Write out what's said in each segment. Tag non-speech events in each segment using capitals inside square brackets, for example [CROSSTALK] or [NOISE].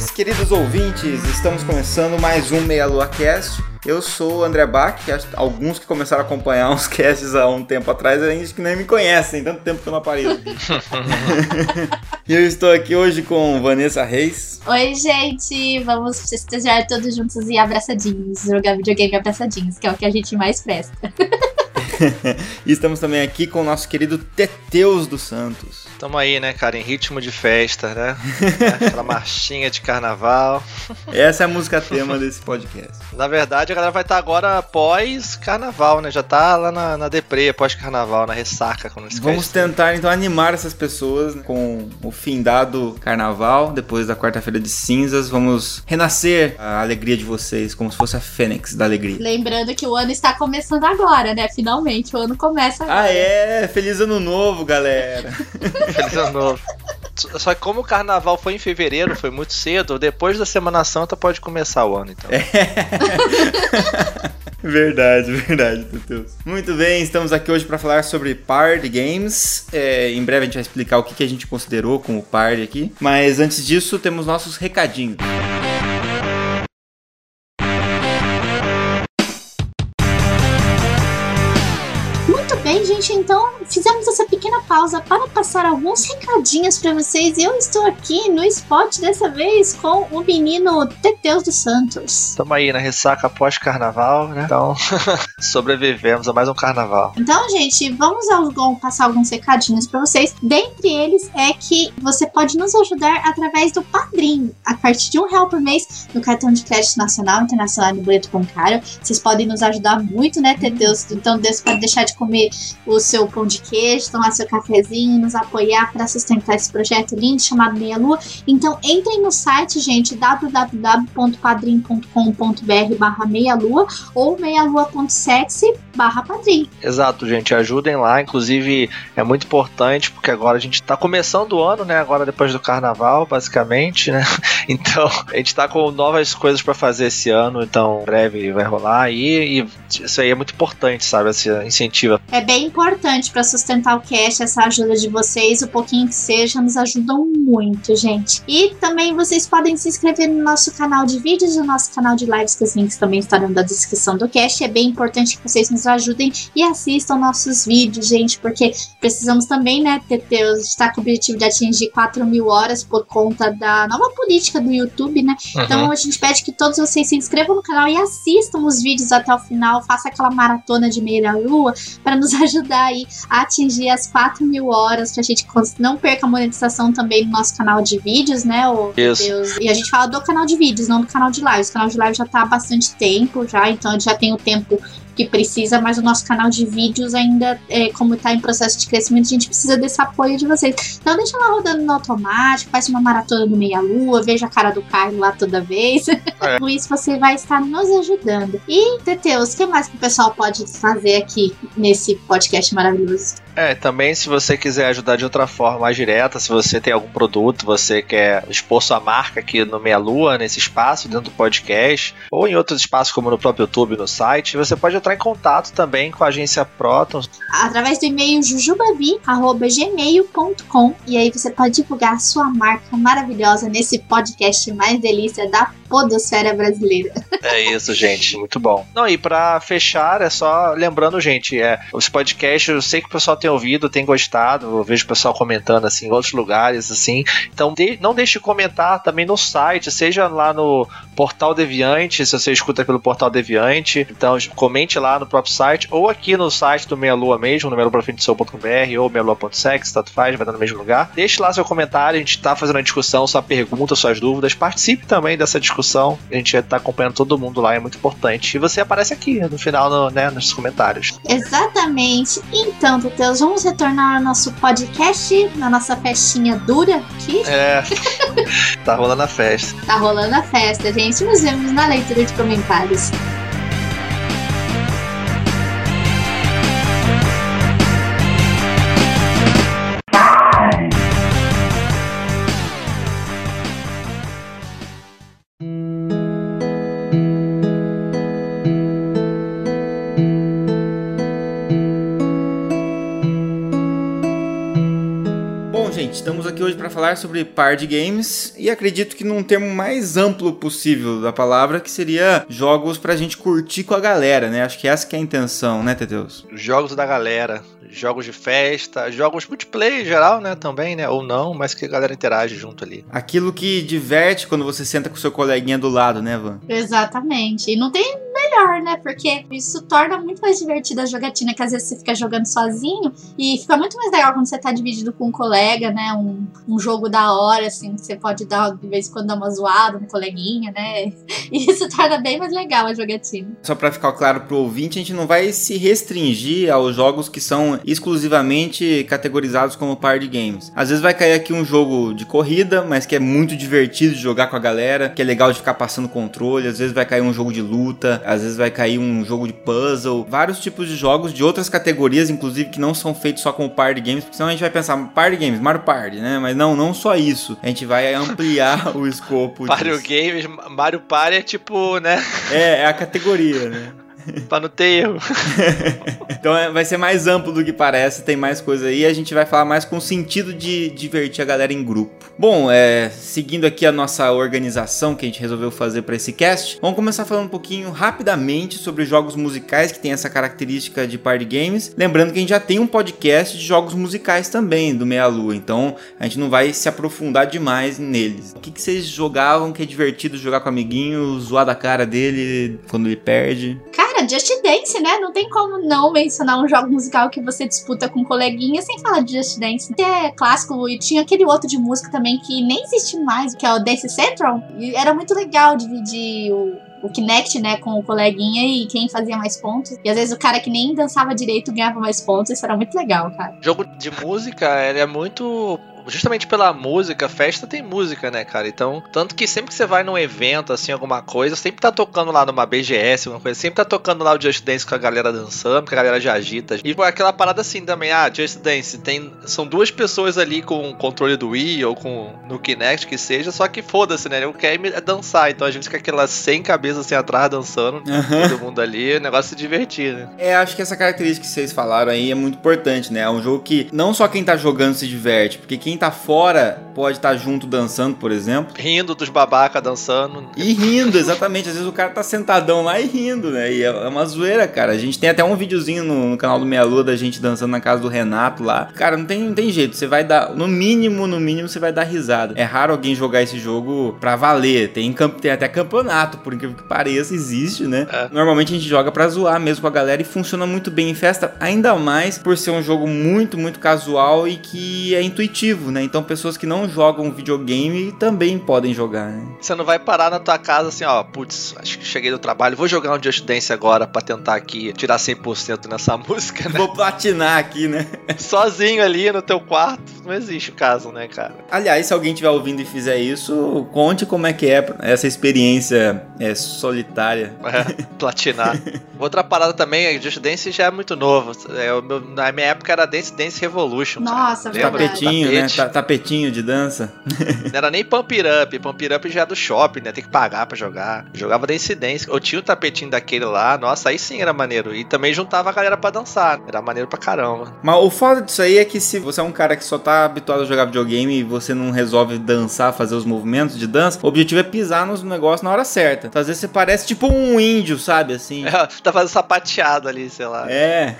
Saudações, queridos ouvintes! Estamos começando mais um Meia Lua Cast. Eu sou o André Bach, alguns que começaram a acompanhar uns [LAUGHS] casts há um tempo atrás ainda que nem me conhecem, tanto tempo que eu não apareço [LAUGHS] e eu estou aqui hoje com Vanessa Reis. Oi, gente! Vamos festejar todos juntos e abraçadinhos. Jogar videogame abraçadinhos, que é o que a gente mais presta. [LAUGHS] [LAUGHS] E estamos também aqui com o nosso querido Teteus dos Santos. Tamo aí, né, cara, em ritmo de festa, né? [LAUGHS] Aquela marchinha de carnaval. Essa é a música tema desse podcast. Na verdade, a galera vai estar agora pós-carnaval, né? Já tá lá na, na deprê, pós-carnaval, na ressaca. Quando Vamos cast- tentar então animar essas pessoas com o findado carnaval, depois da quarta-feira de cinzas. Vamos renascer a alegria de vocês, como se fosse a fênix da alegria. Lembrando que o ano está começando agora, né? Finalmente, o ano começa agora. Ah, é! Feliz ano novo, galera! [LAUGHS] Feliz ano novo. Só que como o carnaval foi em fevereiro, foi muito cedo, depois da Semana Santa pode começar o ano, então. [LAUGHS] verdade, verdade, Teteus. Muito bem, estamos aqui hoje para falar sobre party games. É, em breve a gente vai explicar o que, que a gente considerou como party aqui. Mas antes disso, temos nossos recadinhos. Muito fizemos essa pequena pausa para passar alguns recadinhos para vocês. Eu estou aqui no spot dessa vez com o menino Teteus dos Santos. Tamo aí na ressaca pós-carnaval, né? Então, [LAUGHS] sobrevivemos a mais um carnaval. Então, gente, vamos ao- passar alguns recadinhos para vocês. Dentre eles é que você pode nos ajudar através do Padrim. A partir de um real por mês no cartão de crédito nacional, internacional e no boleto bancário. Vocês podem nos ajudar muito, né, Teteus? Então, Deus pode deixar de comer o seu pão de queijo, tomar seu cafezinho, nos apoiar para sustentar esse projeto lindo chamado Meia Lua. Então, entrem no site, gente, www.padrim.com.br barra meia lua ou meialua.sexy barra padrim. Exato, gente, ajudem lá. Inclusive, é muito importante porque agora a gente tá começando o ano, né? Agora depois do carnaval, basicamente, né? [LAUGHS] Então, a gente tá com novas coisas pra fazer esse ano, então breve vai rolar aí. E isso aí é muito importante, sabe? Esse incentiva. É bem importante para sustentar o cast, essa ajuda de vocês, o pouquinho que seja, nos ajudam muito, gente. E também vocês podem se inscrever no nosso canal de vídeos, no nosso canal de lives, que os links também estarão na descrição do cast. É bem importante que vocês nos ajudem e assistam nossos vídeos, gente, porque precisamos também, né, ter, ter estar com o objetivo de atingir 4 mil horas por conta da nova política do YouTube, né? Então a gente pede que todos vocês se inscrevam no canal e assistam os vídeos até o final, faça aquela maratona de meia lua para nos [LAUGHS] ajudar aí a atingir as 4 mil horas, pra gente não perca a monetização também no nosso canal de vídeos, né? O Isso. Deus. E a gente fala do canal de vídeos, não do canal de lives. O canal de lives já tá há bastante tempo já, então a gente já tem o tempo que precisa, mas o nosso canal de vídeos ainda, é, como tá em processo de crescimento, a gente precisa desse apoio de vocês. Então deixa lá rodando no automático, faz uma maratona do meia lua, veja a cara do Caio lá toda vez. [LAUGHS] Com isso você vai estar nos ajudando. E, Teteus, o que mais que o pessoal pode fazer aqui nesse podcast maravilhoso? É, também se você quiser ajudar de outra forma mais direta, se você tem algum produto, você quer expor sua marca aqui no Meia Lua, nesse espaço, dentro do podcast, ou em outros espaços como no próprio YouTube, no site, você pode entrar em contato também com a agência Proton. através do e-mail jujubavi.gmail.com e aí você pode divulgar a sua marca maravilhosa nesse podcast mais delícia da podosfera brasileira. [LAUGHS] É isso, gente, muito bom. Não, e pra fechar, é só lembrando, gente, é, os podcasts, eu sei que o pessoal tem ouvido, tem gostado, eu vejo o pessoal comentando assim em outros lugares, assim. Então de- não deixe de comentar também no site, seja lá no Portal Deviante, se você escuta pelo Portal Deviante, então comente lá no próprio site, ou aqui no site do Meia Lua mesmo, no meialua.br ou meialua.sex, tanto faz, vai dar no mesmo lugar. Deixe lá seu comentário, a gente tá fazendo a discussão, sua pergunta, suas dúvidas, participe também dessa discussão. A gente estar acompanhando todo mundo lá, é muito importante. E você aparece aqui no final, no, né, nos comentários. Exatamente. Então, Teteus, vamos retornar ao nosso podcast, na nossa festinha dura aqui. É, tá rolando a festa. Tá rolando a festa, gente. Nos vemos na leitura de comentários. Para falar sobre party games e acredito que num termo mais amplo possível da palavra, que seria jogos pra gente curtir com a galera, né? Acho que essa que é a intenção, né, Teteus? Jogos da galera, jogos de festa, jogos multiplayer em geral, né, também, né, ou não, mas que a galera interage junto ali. Aquilo que diverte quando você senta com seu coleguinha do lado, né, Van? Exatamente. E não tem melhor, né? Porque isso torna muito mais divertida a jogatina, que às vezes você fica jogando sozinho e fica muito mais legal quando você tá dividido com um colega, né? Um, um jogo da hora, assim, que você pode dar de vez em quando dar uma zoada, um coleguinha, né? [LAUGHS] E isso torna bem mais legal a jogatina. Só para ficar claro pro ouvinte, a gente não vai se restringir aos jogos que são exclusivamente categorizados como party games. Às vezes vai cair aqui um jogo de corrida, mas que é muito divertido de jogar com a galera, que é legal de ficar passando controle. Às vezes vai cair um jogo de luta, às vezes vai cair um jogo de puzzle, vários tipos de jogos de outras categorias, inclusive que não são feitos só como party games, porque senão a gente vai pensar party games, Mario Party, né? Mas não, não só isso. A gente vai ampliar [LAUGHS] o escopo. Mario disso. Games, Mario Party é tipo, né, É, é a categoria, né? Pra não ter erro. [LAUGHS] Então é- vai ser mais amplo do que parece, tem mais coisa aí. A gente vai falar mais com o sentido de divertir a galera em grupo. Bom, é, seguindo aqui a nossa organização que a gente resolveu fazer para esse cast, vamos começar falando um pouquinho rapidamente sobre jogos musicais que tem essa característica de party games. Lembrando que a gente já tem um podcast de jogos musicais também do Meia Lua, então a gente não vai se aprofundar demais neles. O que, que vocês jogavam que é divertido jogar com o amiguinho, zoar da cara dele quando ele perde? Cara, Just Dance, né? Não tem como não mencionar um jogo musical que você disputa com um coleguinha sem falar de Just Dance. É clássico e tinha aquele outro de música também que nem existe mais, que é o Dance Central. E era muito legal dividir o, o Kinect, né, com o coleguinha e quem fazia mais pontos. E às vezes o cara que nem dançava direito ganhava mais pontos. Isso era muito legal, cara. Jogo de música, é muito. Justamente pela música, festa tem música, né, cara? Então, tanto que sempre que você vai num evento, assim, alguma coisa, sempre tá tocando lá numa BGS, alguma coisa, sempre tá tocando lá o Just Dance com a galera dançando, que a galera já agita. E aquela parada assim também, ah, Just Dance, tem, são duas pessoas ali com o controle do Wii ou com no Kinect, que seja, só que foda-se, né? Eu quero é dançar, então a gente fica aquela sem cabeça assim atrás dançando, todo mundo ali, o negócio se divertir, né? É, acho que essa característica que vocês falaram aí é muito importante, né? É um jogo que não só quem tá jogando se diverte, porque quem tá fora pode estar junto dançando, por exemplo. Rindo dos babaca dançando. E rindo, exatamente. Às vezes o cara tá sentadão lá e rindo, né? E é uma zoeira, cara. A gente tem até um videozinho no, no canal do Meia Lua da gente dançando na casa do Renato lá. Cara, não tem, não tem jeito. Você vai dar, no mínimo, no mínimo, você vai dar risada. É raro alguém jogar esse jogo pra valer. Tem, tem até campeonato, por incrível que pareça, existe, né? É. Normalmente a gente joga pra zoar mesmo com a galera e funciona muito bem em festa, ainda mais por ser um jogo muito, muito casual e que é intuitivo, né? Então pessoas que não jogam videogame também podem jogar, né? Você não vai parar na tua casa assim, ó, putz, acho que cheguei do trabalho, vou jogar um Just Dance agora pra tentar aqui tirar 100% nessa [LAUGHS] música, né? Vou platinar aqui, né? Sozinho ali no teu quarto, não existe o caso, né, cara? Aliás, se alguém estiver ouvindo e fizer isso, conte como é que é essa experiência é, solitária. É, platinar. [LAUGHS] Outra parada também, é que Just Dance já é muito novo. É, o meu- na minha época era Dance Dance Revolution. Nossa, verdade. Tapetinho, né? Ta- Tapetinho de dança. Não era nem Pump It Up. Pump It Up já é do shopping, né? Tem que pagar pra jogar. Jogava Dance Dance. Eu tinha o tapetinho daquele lá. Nossa, aí sim era maneiro. E também juntava a galera pra dançar. Era maneiro pra caramba. Mas o foda disso aí é que se você é um cara que só tá habituado a jogar videogame e você não resolve dançar, fazer os movimentos de dança, o objetivo é pisar nos negócios na hora certa. Então, às vezes você parece tipo um índio, sabe? Assim. [LAUGHS] tá fazendo sapateado ali, sei lá. É.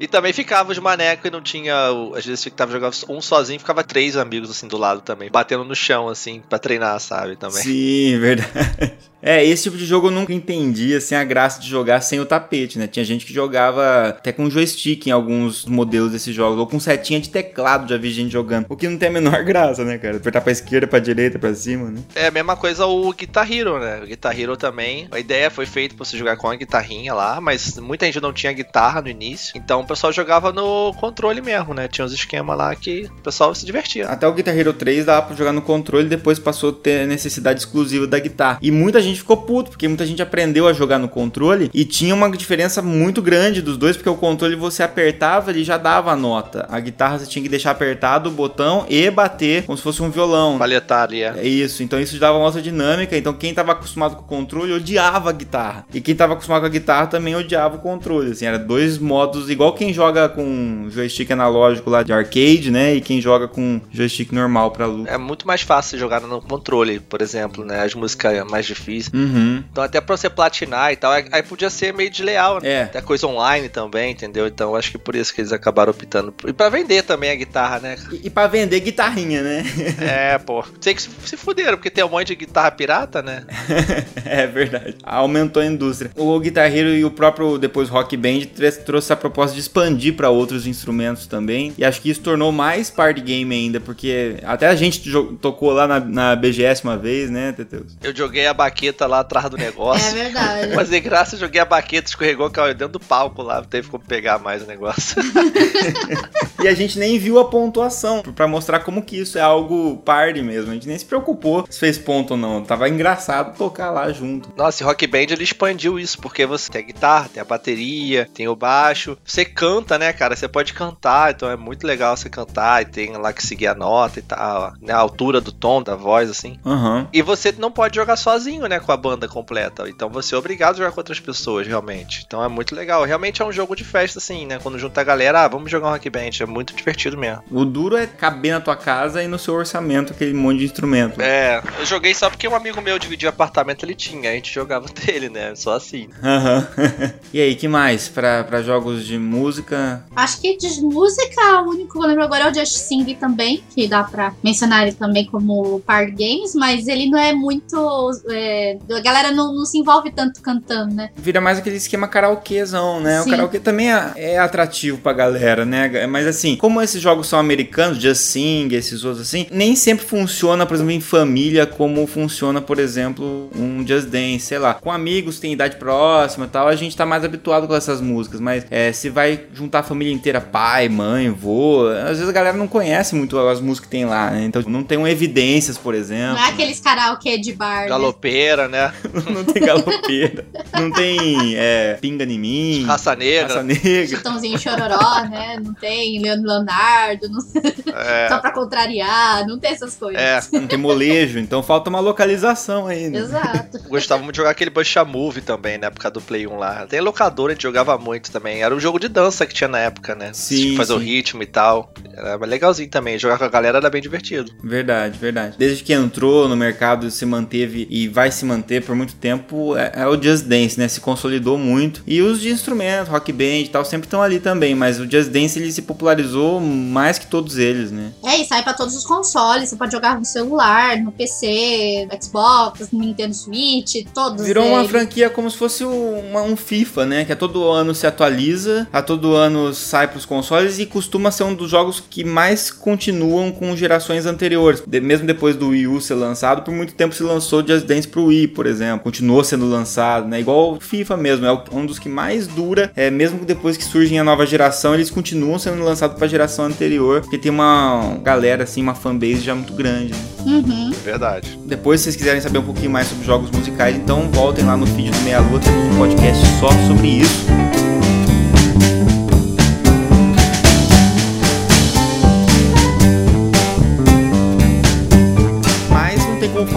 E também ficava os manecos e não tinha. Às vezes ficava jogando um sozinho, ficava três amigos assim do lado também, batendo no chão, assim, pra treinar, sabe? Também. Sim, [LAUGHS] verdade. É, esse tipo de jogo eu nunca entendi, assim, a graça de jogar sem o tapete, né? Tinha gente que jogava até com joystick em alguns modelos desses jogos, ou com setinha de teclado, já vi gente jogando. O que não tem a menor [LAUGHS] graça, né, cara? Apertar pra esquerda, pra direita, pra cima, né? É a mesma coisa o Guitar Hero, né? O Guitar Hero também. A ideia foi feita pra você jogar com a guitarrinha lá, mas muita gente não tinha guitarra no início. Então o pessoal jogava no controle mesmo, né? Tinha uns esquemas lá que o pessoal se divertia. Até o Guitar Hero 3 dava pra jogar no controle, depois passou a ter necessidade exclusiva da guitarra. E muita gente ficou puto, porque muita gente aprendeu a jogar no controle e tinha uma diferença muito grande dos dois, porque o controle você apertava, ele já dava a nota. A guitarra você tinha que deixar apertado o botão e bater como se fosse um violão. Palhetar ali, é. É isso, então isso dava uma outra dinâmica. Então quem tava acostumado com o controle odiava a guitarra. E quem tava acostumado com a guitarra também odiava o controle. Assim, era dois modos, igual quem joga com joystick analógico lá de arcade, né? E quem joga com joystick normal pra luta. É muito mais fácil jogar no controle, por exemplo, né? As músicas mais difíceis. Uhum. Então até pra você platinar e tal, aí podia ser meio desleal, né? É. Até coisa online também, entendeu? Então acho que por isso que eles acabaram optando. E pra vender também a guitarra, né? E, e pra vender guitarrinha, né? [LAUGHS] É, pô. Sei que se, fuderam, porque tem um monte de guitarra pirata, né? [LAUGHS] é verdade. Aumentou a indústria. O Guitar Hero e o próprio depois Rock Band trouxe a proposta de expandir pra outros instrumentos também. E acho que isso tornou mais party game ainda, porque até a gente tocou lá na, na BGS uma vez, né, Teteus? Eu joguei a baqueta lá atrás do É negócio. verdade. [LAUGHS] Mas de graça, eu joguei a baqueta, escorregou, caiu dentro do palco lá, teve como pegar mais o negócio. [LAUGHS] E a gente nem viu a pontuação pra mostrar como que isso é algo party mesmo. A gente nem se preocupou se fez ponto ou não. Tava engraçado tocar lá junto. Nossa, e Rock Band ele expandiu isso, porque você tem a guitarra, tem a bateria, tem o baixo. Você canta, né, cara? Você pode cantar, então é muito legal você cantar e tem lá que seguir a nota e tal, né, a altura do tom da voz, assim. Aham. E você não pode jogar sozinho, né, com a banda completa. Então você é obrigado a jogar com outras pessoas, realmente. Então é muito legal. Realmente é um jogo de festa, assim, né? Quando junta a galera, ah, vamos jogar um Rock Band. É muito divertido mesmo. O duro é caber na tua casa e no seu orçamento aquele monte de instrumento. É, eu joguei só porque um amigo meu dividia apartamento, ele tinha. A gente jogava [LAUGHS] dele, né? Só assim. Aham. [LAUGHS] e aí, que mais? Pra, pra jogos de música? Acho que de música, o único que eu lembro agora é o Just Sing também, que dá pra mencionar ele também como party games, mas ele não é muito. é, a galera não, não se envolve tanto cantando, né? Vira mais aquele esquema karaokezão, né? Sim. O karaokê também é, é atrativo pra galera, né? Mas assim, como esses jogos são americanos, Just Sing, esses outros assim, nem sempre funciona, por exemplo, em família, como funciona, por exemplo, um Just Dance, sei lá. Com amigos, tem idade próxima e tal, a gente tá mais habituado com essas músicas, mas é, se vai juntar a família inteira, pai, mãe, vô, às vezes a galera não conhece muito as músicas que tem lá, né? Então não tem evidências, por exemplo. Não é aqueles karaokê de bar. né? Galopeira, né? [LAUGHS] não tem galopeira. não tem é, pinga em mim. Raça negra. Raça negra. Chitãozinho Chororó, né? Não tem Leandro Leonardo, não... É. só pra contrariar, não tem essas coisas. É, Não tem molejo, então falta uma localização aí, né? Exato. gostava muito de jogar aquele Bucha Move também, na época do Play 1 lá. Tem locador, a gente jogava muito também. Era um jogo de dança que tinha na época, né? Sim, Tinha que fazer o ritmo e tal. Era legalzinho também. Jogar com a galera era bem divertido. Verdade, verdade. Desde que entrou no mercado, se manteve e vai se manter por muito tempo, é, é o Just Dance, né? Se consolidou muito. E os de instrumento, rock band e tal, sempre estão ali também. Mas o Just Dance, ele se popularizou mais que todos eles, né? É, e sai pra todos os consoles. Você pode jogar no celular, no PC, Xbox, no Nintendo Switch, todos. Virou uma eles. franquia como se fosse uma- um FIFA, né? Que a todo ano se atualiza, a todo ano sai pros consoles e costuma ser um dos jogos que mais continuam com gerações anteriores. De- mesmo depois do Wii U ser lançado, por muito tempo se lançou Just Dance pro Wii, por exemplo. Continuou sendo lançado, né? Igual o FIFA mesmo, é um dos que mais dura, é, mesmo depois que surgem a nova geração, eles continuam sendo lançados pra geração anterior, porque tem uma galera, assim, uma fanbase já muito grande. né? Uhum. Verdade. Depois, se vocês quiserem saber um pouquinho mais sobre jogos musicais, então voltem lá no feed do Meia Lua, temos um podcast só sobre isso.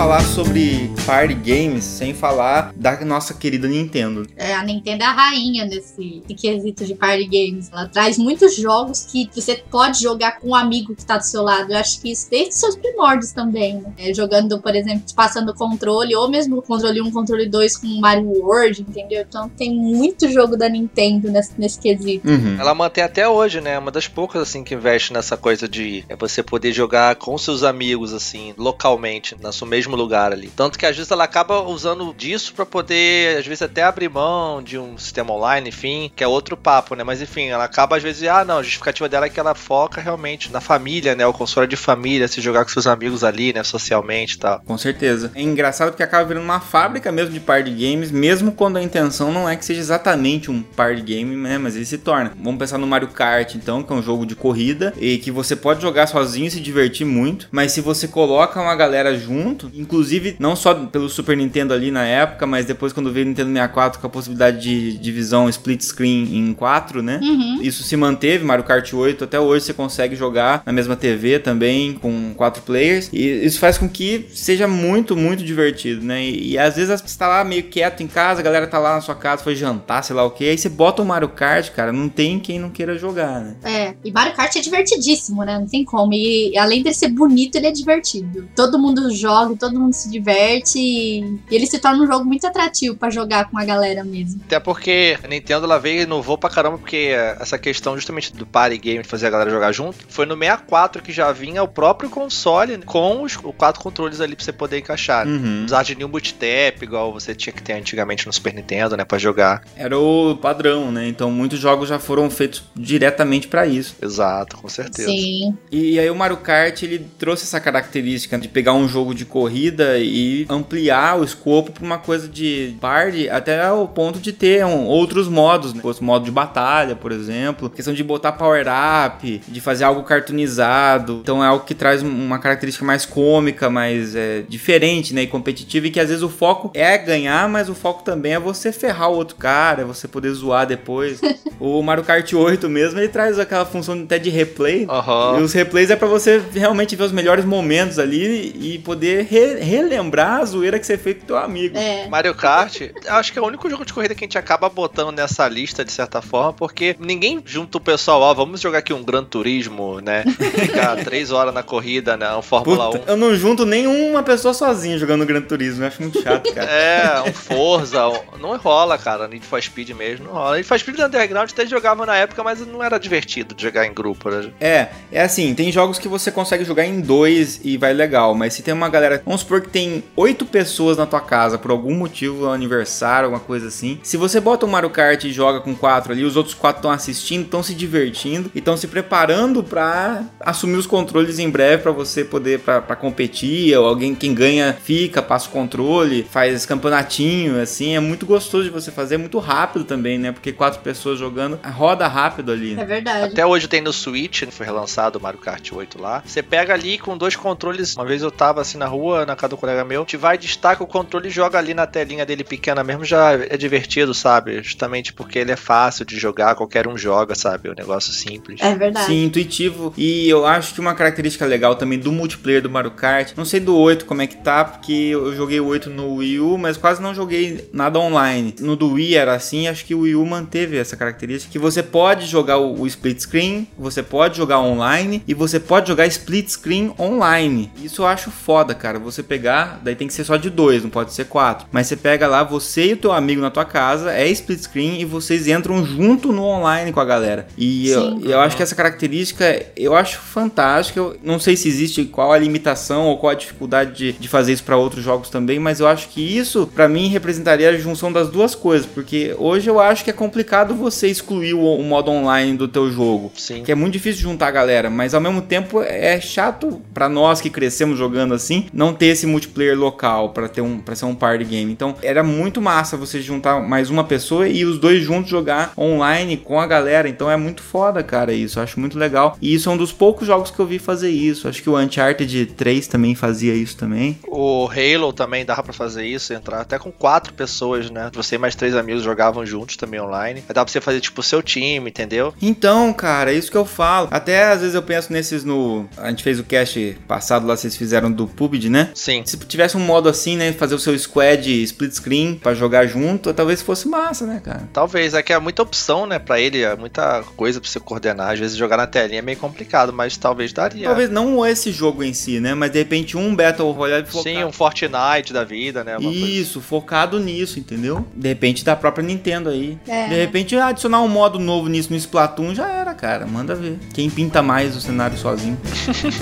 Falar sobre party games sem falar da nossa querida Nintendo. É, a Nintendo é a rainha nesse quesito de party games. Ela traz muitos jogos que você pode jogar com um amigo que tá do seu lado. Eu acho que isso desde os seus primórdios também, né? É, jogando, por exemplo, passando o controle, ou mesmo o controle 1, controle 2 com Mario World, entendeu? Então tem muito jogo da Nintendo nesse, nesse quesito. Uhum. Ela mantém até hoje, né? Uma das poucas, assim, que investe nessa coisa de é você poder jogar com seus amigos, assim, localmente, na sua mesma mesmo lugar ali. Tanto que às vezes ela acaba usando disso para poder, às vezes, até abrir mão de um sistema online, enfim, que é outro papo, né? Mas enfim, ela acaba às vezes, ah, não, a justificativa dela é que ela foca realmente na família, né? O console de família, se jogar com seus amigos ali, né? Socialmente e tal. Com certeza. É engraçado porque acaba virando uma fábrica mesmo de party games, mesmo quando a intenção não é que seja exatamente um party game, né? Mas ele se torna. Vamos pensar no Mario Kart, então, que é um jogo de corrida e que você pode jogar sozinho e se divertir muito, mas se você coloca uma galera junto, inclusive não só pelo Super Nintendo ali na época, mas depois quando veio o Nintendo 64 com a possibilidade de divisão split screen em quatro, né? Uhum. Isso se manteve, Mario Kart 8 até hoje você consegue jogar na mesma TV também com quatro players e isso faz com que seja muito, muito divertido, né? E, e às vezes você tá lá meio quieto em casa, a galera tá lá na sua casa, foi jantar, sei lá o que, aí você bota o Mario Kart, cara, não tem quem não queira jogar, né? É, e Mario Kart é divertidíssimo, né? Não tem como. E além de ser bonito, ele é divertido. Todo mundo joga, todo mundo se diverte e, e ele se torna um jogo muito atrativo pra jogar com a galera mesmo. Até porque a Nintendo ela veio e inovou pra caramba, porque essa questão justamente do party game, de fazer a galera jogar junto, foi no 64 que já vinha o próprio console né, com os quatro controles ali pra você poder encaixar. Né? Uhum. Usar de nenhum boot tap, igual você tinha que ter antigamente no Super Nintendo, né, pra jogar. Era o padrão, né? Então muitos jogos já foram feitos diretamente pra isso. Exato, com certeza. Sim. E aí o Mario Kart ele trouxe essa característica de pegar um jogo de corrida e ampliar o escopo para uma coisa de party até o ponto de ter um, outros modos, né? modo de batalha, por exemplo, questão de botar power up, de fazer algo cartoonizado. Então é algo que traz uma característica mais cômica, mais é, diferente, né, e competitiva e que às vezes o foco é ganhar, mas o foco também é você ferrar o outro cara, é você poder zoar depois. [LAUGHS] o Mario Kart 8 mesmo, ele traz aquela função até de replay. Aham. E os replays é pra você realmente ver os melhores momentos ali e poder re- relembrar a zoeira que você fez com teu amigo. É. Mario Kart, acho que é o único jogo de corrida que a gente acaba botando nessa lista de certa forma, porque ninguém junta o pessoal, ó, vamos jogar aqui um Gran Turismo, né? Ficar [LAUGHS] três horas na corrida, né? Um Fórmula Puta, 1. eu não junto nenhuma pessoa sozinha jogando Gran Turismo, eu acho muito chato, [LAUGHS] cara. É, um Forza, um- não rola, cara. Need for Speed mesmo, não rola. Need for Speed do Underground até jogava na época, mas não era divertido de jogar em grupo. Né? É, é assim, tem jogos que você consegue jogar em dois e vai legal, mas se tem uma galera, vamos supor que tem oito pessoas na tua casa, por algum motivo, um aniversário, alguma coisa assim, se você bota o Mario Kart e joga com quatro ali, os outros quatro estão assistindo, estão se divertindo e estão se preparando pra assumir os controles em breve pra você poder, pra competir, ou alguém, quem ganha fica, passa o controle, faz campeonatinho, assim, é muito gostoso de você fazer, é muito rápido também, né, porque quatro pessoas jogando, roda rápido ali. É verdade. Até hoje tem no Switch, foi relançado o Mario Kart 8 lá. Você pega ali com dois controles. Uma vez eu tava assim na rua, na casa do colega meu, te vai, destaca o controle e joga ali na telinha dele pequena mesmo, já é divertido, sabe? Justamente porque ele é fácil de jogar, qualquer um joga, sabe? É um negócio simples. É verdade. Sim, intuitivo. E eu acho que uma característica legal também do multiplayer do Mario Kart, não sei do 8 como é que tá, porque eu joguei o 8 no Wii U, mas quase não joguei nada online. No do Wii era assim, acho que o Wii U manteve essa característica, que você pode jogar o, o split screen, você pode jogar online e você pode jogar split screen online. Isso eu acho foda, cara. Você pegar, daí tem que ser só de dois, não pode ser quatro. Mas você pega lá, você e o teu amigo na tua casa, é split screen e vocês entram junto no online com a galera. E eu, Sim. eu acho que essa característica eu acho fantástica. Eu não sei se existe qual a limitação ou qual a dificuldade de, de fazer isso para outros jogos também, mas eu acho que isso pra mim representaria a junção das duas coisas, porque hoje eu acho que é complicado você excluir o, o modo online do teu jogo. Sim. Que é muito difícil juntar a galera, mas ao mesmo tempo é chato pra nós que crescemos jogando assim, não ter esse multiplayer local pra ter um para ser um party game. Então, era muito massa você juntar mais uma pessoa e os dois juntos jogar online com a galera. Então é muito foda, cara, isso. Eu acho muito legal. E isso é um dos poucos jogos que eu vi fazer isso. Acho que o Uncharted 3 também fazia isso também. O Halo também dava pra fazer isso, entrar até com quatro pessoas, né? Você e mais três amigos jogavam juntos também online. Aí dava pra você fazer tipo o seu time, entendeu? Então, cara, é isso que eu falo. Até às vezes eu penso nesses no. A gente fez o cast passado lá, vocês fizeram do PUBG, né? Sim. Se tivesse um modo assim, né? Fazer o seu squad split screen pra jogar junto, talvez fosse massa, né, cara? Talvez, é que é muita opção, né, pra ele, é muita coisa pra você coordenar. Às vezes jogar na telinha é meio complicado, mas talvez daria. Talvez não esse jogo em si, né? Mas de repente um Battle Royale focado. Sim, um Fortnite da vida, né? uma coisa Isso, focado nisso, entendeu? De repente da própria Nintendo aí. É. De repente adicionar um modo novo nisso no Splatoon já era, cara. Manda ver. Quem pinta mais o cenário sozinho.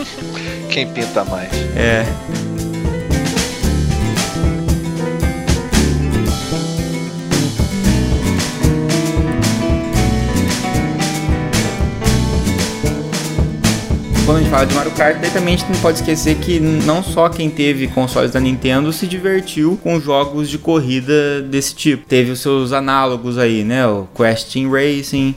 [LAUGHS] Quem pinta mais? É. quando a gente fala de Mario Kart, daí também a gente não pode esquecer que não só quem teve consoles da Nintendo se divertiu com jogos de corrida desse tipo. Teve os seus análogos aí, né? O Crash Team Racing,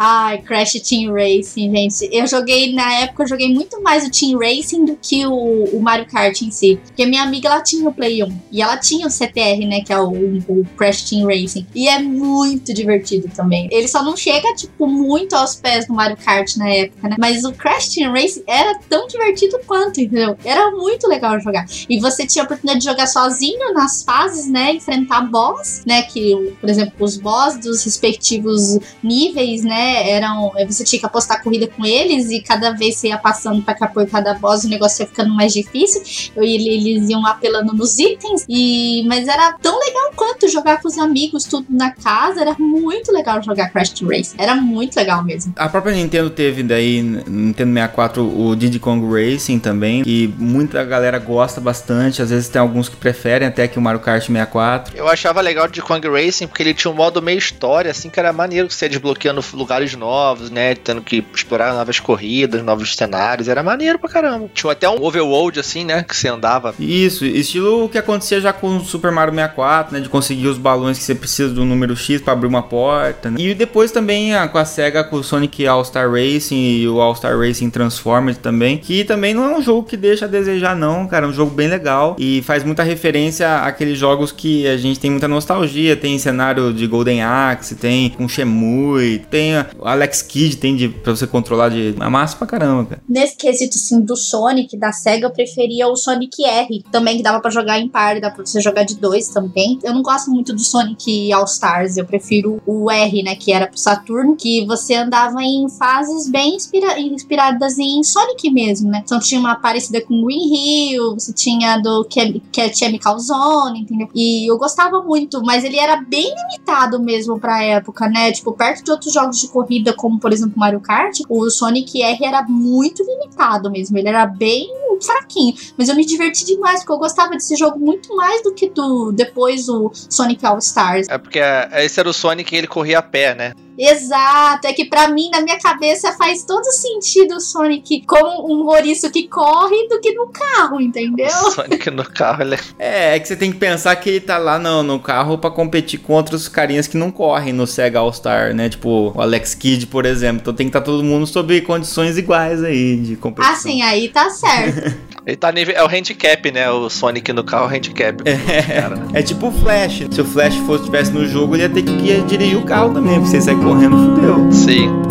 Ai, Crash Team Racing, gente. Eu joguei, na época, eu joguei muito mais o Team Racing do que o, o Mario Kart em si. Porque minha amiga, ela tinha o Play 1. E ela tinha o CTR, né? Que é o, o Crash Team Racing. E é muito divertido também. Ele só não chega, tipo, muito aos pés do Mario Kart na época, né? Mas o Crash Team Racing era tão divertido quanto, entendeu? Era muito legal jogar. E você tinha a oportunidade de jogar sozinho nas fases, né? Enfrentar boss, né? Que, por exemplo, os boss dos respectivos níveis, né? Eram. Você tinha que apostar corrida com eles e cada vez você ia passando pra cá por cada boss, o negócio ia ficando mais difícil. E eles iam apelando nos itens. E, mas era tão legal quanto jogar com os amigos, tudo na casa. Era muito legal jogar Crash Team Race. Era muito legal mesmo. A própria Nintendo teve daí, Nintendo 64, o Diddy Kong Racing também, que muita galera gosta bastante. Às vezes tem alguns que preferem até que o Mario Kart 64. Eu achava legal o Diddy Kong Racing porque ele tinha um modo meio história, assim, que era maneiro que você ia desbloqueando lugares lugares novos, né? Tendo que explorar novas corridas, novos cenários. Era maneiro pra caramba. Tinha até um overworld, assim, né? Que você andava. Isso, estilo o que acontecia já com o Super Mario 64, né? De conseguir os balões que você precisa do número X para abrir uma porta. Né? E depois também a, com a SEGA, com o Sonic All-Star Racing e o All-Star Racing Transformers também. Que também não é um jogo que deixa a desejar, não, cara. É um jogo bem legal e faz muita referência àqueles jogos que a gente tem muita nostalgia. Tem cenário de Golden Axe, tem com Shemui, tem o Alex Kidd tem de, pra você controlar de. É massa pra caramba, cara. Nesse quesito, assim, do Sonic, da SEGA, eu preferia o Sonic R. Também que dava pra jogar em par, dá pra você jogar de dois também. Eu não gosto muito do Sonic All Stars, eu prefiro o R, né? Que era pro Saturno, que você andava em fases bem inspira inspiradas em Sonic mesmo, né? Então tinha uma parecida com Green Hill, você tinha do que é Chemical Zone, entendeu? E eu gostava muito, mas ele era bem limitado mesmo pra época, né? Tipo, perto de outros jogos de corrida, como por exemplo Mario Kart, o Sonic R era muito limitado mesmo. Ele era bem fraquinho. Mas eu me diverti demais, porque eu gostava desse jogo muito mais do que do depois o Sonic All Stars. É porque esse era o Sonic e ele corria a pé, né? Exato, é que para mim, na minha cabeça, faz todo sentido o Sonic como um ouriço que corre do que no carro, entendeu? O [LAUGHS] Sonic no carro, ele é... é... que você tem que pensar que ele tá lá no, no carro para competir com outros carinhas que não correm no Sega All Star, né? Tipo o Alex Kidd, por exemplo. Então tem que estar tá todo mundo sob condições iguais aí de competição. Ah, sim, aí tá certo. [LAUGHS] ele tá nível. É o handicap, né? O Sonic no carro é o handicap. É, é tipo o Flash. Se o Flash fosse tivesse no jogo, ele ia ter que dirigir o carro também, porque você correndo, fudeu. Sim.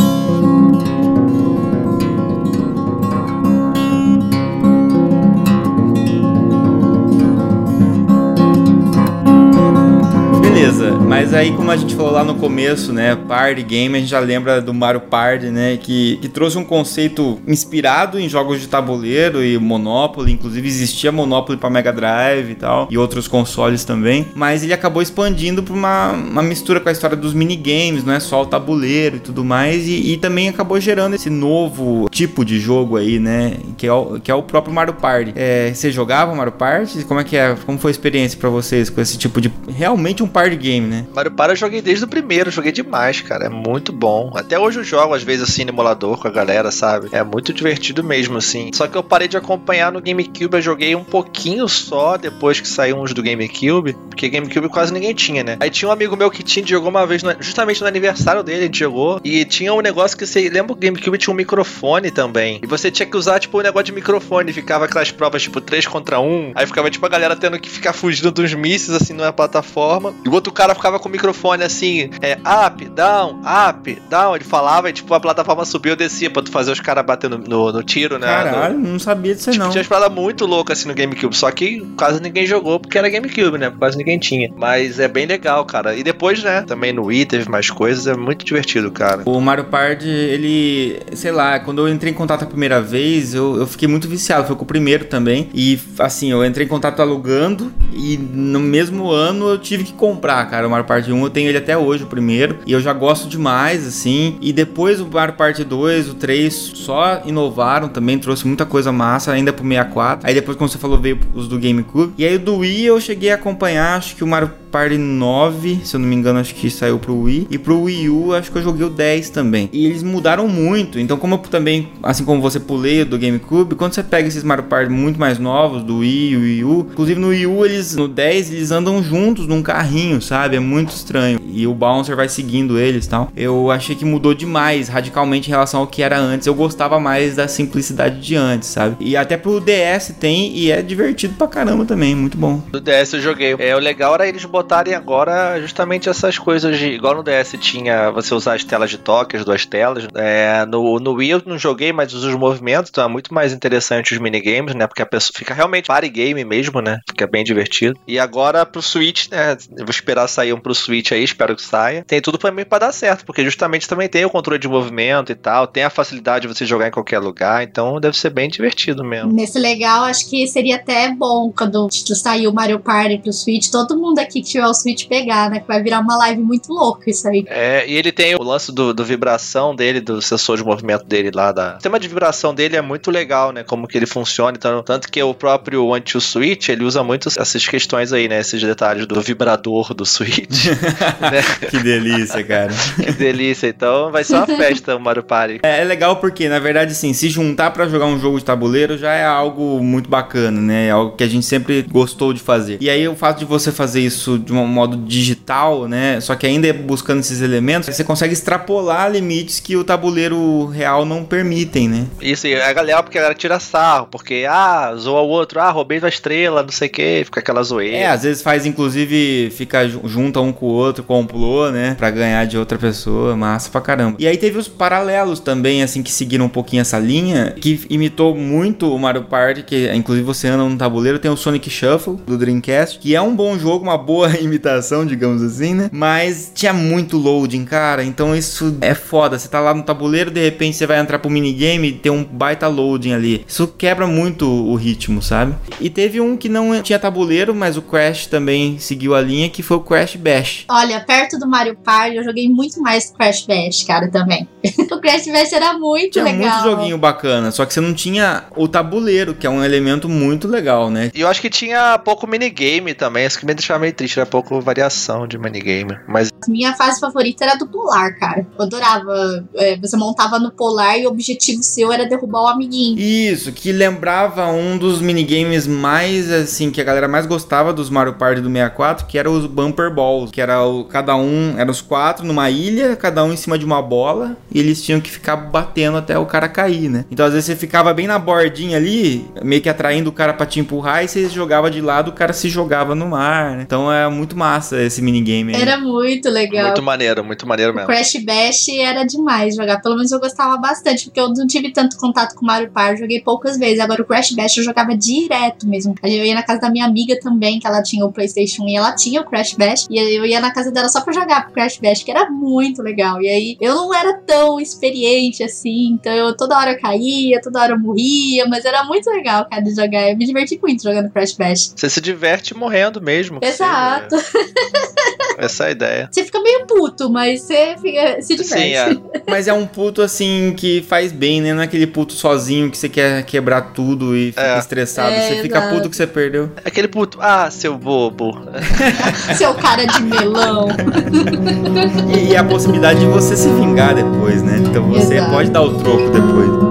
Aí, como a gente falou lá no começo, né? Party game, a gente já lembra do Mario Party, né? Que, que trouxe um conceito inspirado em jogos de tabuleiro e Monopoly. Inclusive, existia Monopoly para Mega Drive e tal, e outros consoles também. Mas ele acabou expandindo para uma, uma mistura com a história dos minigames, não é só o tabuleiro e tudo mais. E, e, também acabou gerando esse novo tipo de jogo aí, né? Que é o, que é o próprio Mario Party. É, você jogava Mario Party? Como é que é? Como foi a experiência para vocês com esse tipo de. Realmente um party game, né? Mario Party eu joguei desde o primeiro, joguei demais, cara. É muito bom. Até hoje eu jogo, às vezes, assim, no emulador com a galera, sabe? É muito divertido mesmo, assim. Só que eu parei de acompanhar no GameCube, eu joguei um pouquinho só depois que saiu uns do GameCube, porque GameCube quase ninguém tinha, né? Aí tinha um amigo meu que tinha, jogou uma vez, justamente no aniversário dele, gente jogou, e tinha um negócio que você. Lembra o GameCube tinha um microfone também? E você tinha que usar, tipo, um negócio de microfone, ficava aquelas provas, tipo, 3 contra 1. Aí ficava, tipo, a galera tendo que ficar fugindo dos mísseis, assim, numa plataforma. E o outro cara ficava com microfone assim, é up, down, up, down. Ele falava e tipo a plataforma subiu e descia pra tu fazer os caras batendo no, no, tiro, né? Caralho, no... não sabia disso tipo, não. Tinha umas paradas muito loucas assim no GameCube, só que quase ninguém jogou porque era GameCube, né? Quase ninguém tinha. Mas é bem legal, cara. E depois, né? Também no Wii teve mais coisas, é muito divertido, cara. O Mario Party, ele, sei lá, quando eu entrei em contato a primeira vez, eu, eu fiquei muito viciado. Foi com o primeiro também. E assim, eu entrei em contato alugando e no mesmo ano eu tive que comprar, cara, o Mario Party 1. Eu tenho ele até hoje, o primeiro, e eu já gosto demais, assim. E depois o Mario Party 2, o 3 só inovaram também, trouxe muita coisa massa ainda pro 64. Aí depois, como você falou, veio os do GameCube. E aí o do Wii eu cheguei a acompanhar, acho que o Mario Party 9, se eu não me engano, acho que saiu pro Wii. E pro Wii U, acho que eu joguei o 10 também. E eles mudaram muito. Então, como eu também, assim como você pulei do GameCube, quando você pega esses Mario Party muito mais novos, do Wii e Wii U, inclusive no Wii U, eles, no 10, eles andam juntos num carrinho, sabe? É muito estranho. E o Bouncer vai seguindo eles tal. Eu achei que mudou demais, radicalmente, em relação ao que era antes. Eu gostava mais da simplicidade de antes, sabe? E até pro DS tem, e é divertido pra caramba também, muito bom. No DS eu joguei. É, o legal era eles botarem agora justamente essas coisas de. Igual no DS tinha você usar as telas de toque, as duas telas. É, no, no Wii eu não joguei, mas os movimentos, então é muito mais interessante os minigames, né? Porque a pessoa fica realmente party game mesmo, né? Fica bem divertido. E agora pro Switch, né? Eu vou esperar sair um pro Switch aí, espero que saia. Tem tudo pra mim pra dar certo, porque justamente também tem o controle de movimento e tal, tem a facilidade de você jogar em qualquer lugar, então deve ser bem divertido mesmo. Nesse legal, acho que seria até bom quando sair o Mario Party pro Switch, todo mundo aqui que tiver o Switch pegar, né? Que vai virar uma live muito louca isso aí. É, e ele tem o lance do, do vibração dele, do sensor de movimento dele lá. Da... O sistema de vibração dele é muito legal, né? Como que ele funciona. Então, tanto que o próprio Anti-Switch, ele usa muito essas questões aí, né? Esses detalhes do vibrador do Switch. [LAUGHS] né? [LAUGHS] Que delícia, cara. [LAUGHS] Que delícia. Então vai ser uma [LAUGHS] festa o Mario Party. É, é legal porque, na verdade, assim, se juntar pra jogar um jogo de tabuleiro já é algo muito bacana, né? É algo que a gente sempre gostou de fazer. E aí o fato de você fazer isso de um modo digital, né? Só que ainda buscando esses elementos, você consegue extrapolar limites que o tabuleiro real não permitem, né? Isso, e é legal porque a galera tira sarro, porque, ah, zoa o outro, ah, roubei tua estrela, não sei o que, fica aquela zoeira. É, às vezes faz, inclusive, fica junto um com o outro, complô, né? Pra ganhar de outra pessoa, massa pra caramba. E aí teve os paralelos também, assim, que seguiram um pouquinho essa linha, que imitou muito o Mario Party, que inclusive você anda no tabuleiro, tem o Sonic Shuffle do Dreamcast, que é um bom jogo, uma boa [LAUGHS] imitação, digamos assim, né? Mas tinha muito loading, cara, então isso é foda. Você tá lá no tabuleiro, de repente você vai entrar pro minigame e tem um baita loading ali. Isso quebra muito o ritmo, sabe? E teve um que não tinha tabuleiro, mas o Crash também seguiu a linha, que foi o Crash Bash. Olha, perto do Mario Party, eu joguei muito mais Crash Bash, cara, também. [LAUGHS] o Crash Bash era muito tinha legal. muito joguinho bacana, só que você não tinha o tabuleiro, que é um elemento muito legal, né? E eu acho que tinha pouco minigame também, isso que me deixava meio triste, era pouco variação de minigame. Mas Minha fase favorita era do Polar, cara. Eu adorava. é, você montava no Polar e o objetivo seu era derrubar o amiguinho. Isso, que lembrava um dos minigames mais, assim, que a galera mais gostava dos Mario Party do 64, que era os Bumper Balls, que era o, cada um, eram os quatro numa ilha, cada um em cima de uma bola, e eles tinham que ficar batendo até o cara cair, né? Então às vezes você ficava bem na bordinha ali, meio que atraindo o cara pra te empurrar, e você jogava de lado, o cara se jogava no mar, né? Então é muito massa esse minigame aí. Era muito legal. muito maneiro, muito maneiro O mesmo. Crash Bash era demais jogar. Pelo menos eu gostava bastante, porque eu não tive tanto contato com Mario Party, joguei poucas vezes. Agora o Crash Bash eu jogava direto mesmo. Aí Eu ia na casa da minha amiga também, que ela tinha o PlayStation e ela tinha o Crash Bash. E aí eu ia na casa dela só pra jogar pro Crash Bash, que era muito legal. E aí eu não era tão experiente assim, então eu toda hora eu caía, toda hora eu morria, mas era muito legal, cara, de jogar. Eu me diverti muito jogando Crash Bash. Você se diverte morrendo mesmo. Exato. [LAUGHS] Essa é a ideia. Você fica meio puto, mas você fica, se diverte. Sim, é. [LAUGHS] Mas é um puto assim que faz bem, né? Não é aquele puto sozinho que você quer quebrar tudo e fica É. estressado. É, você fica exato. puto que você perdeu. Aquele puto, ah, seu bobo. [LAUGHS] Seu cara de melão. E, e a possibilidade de você se vingar depois, né? Então você Exato. pode dar o troco depois.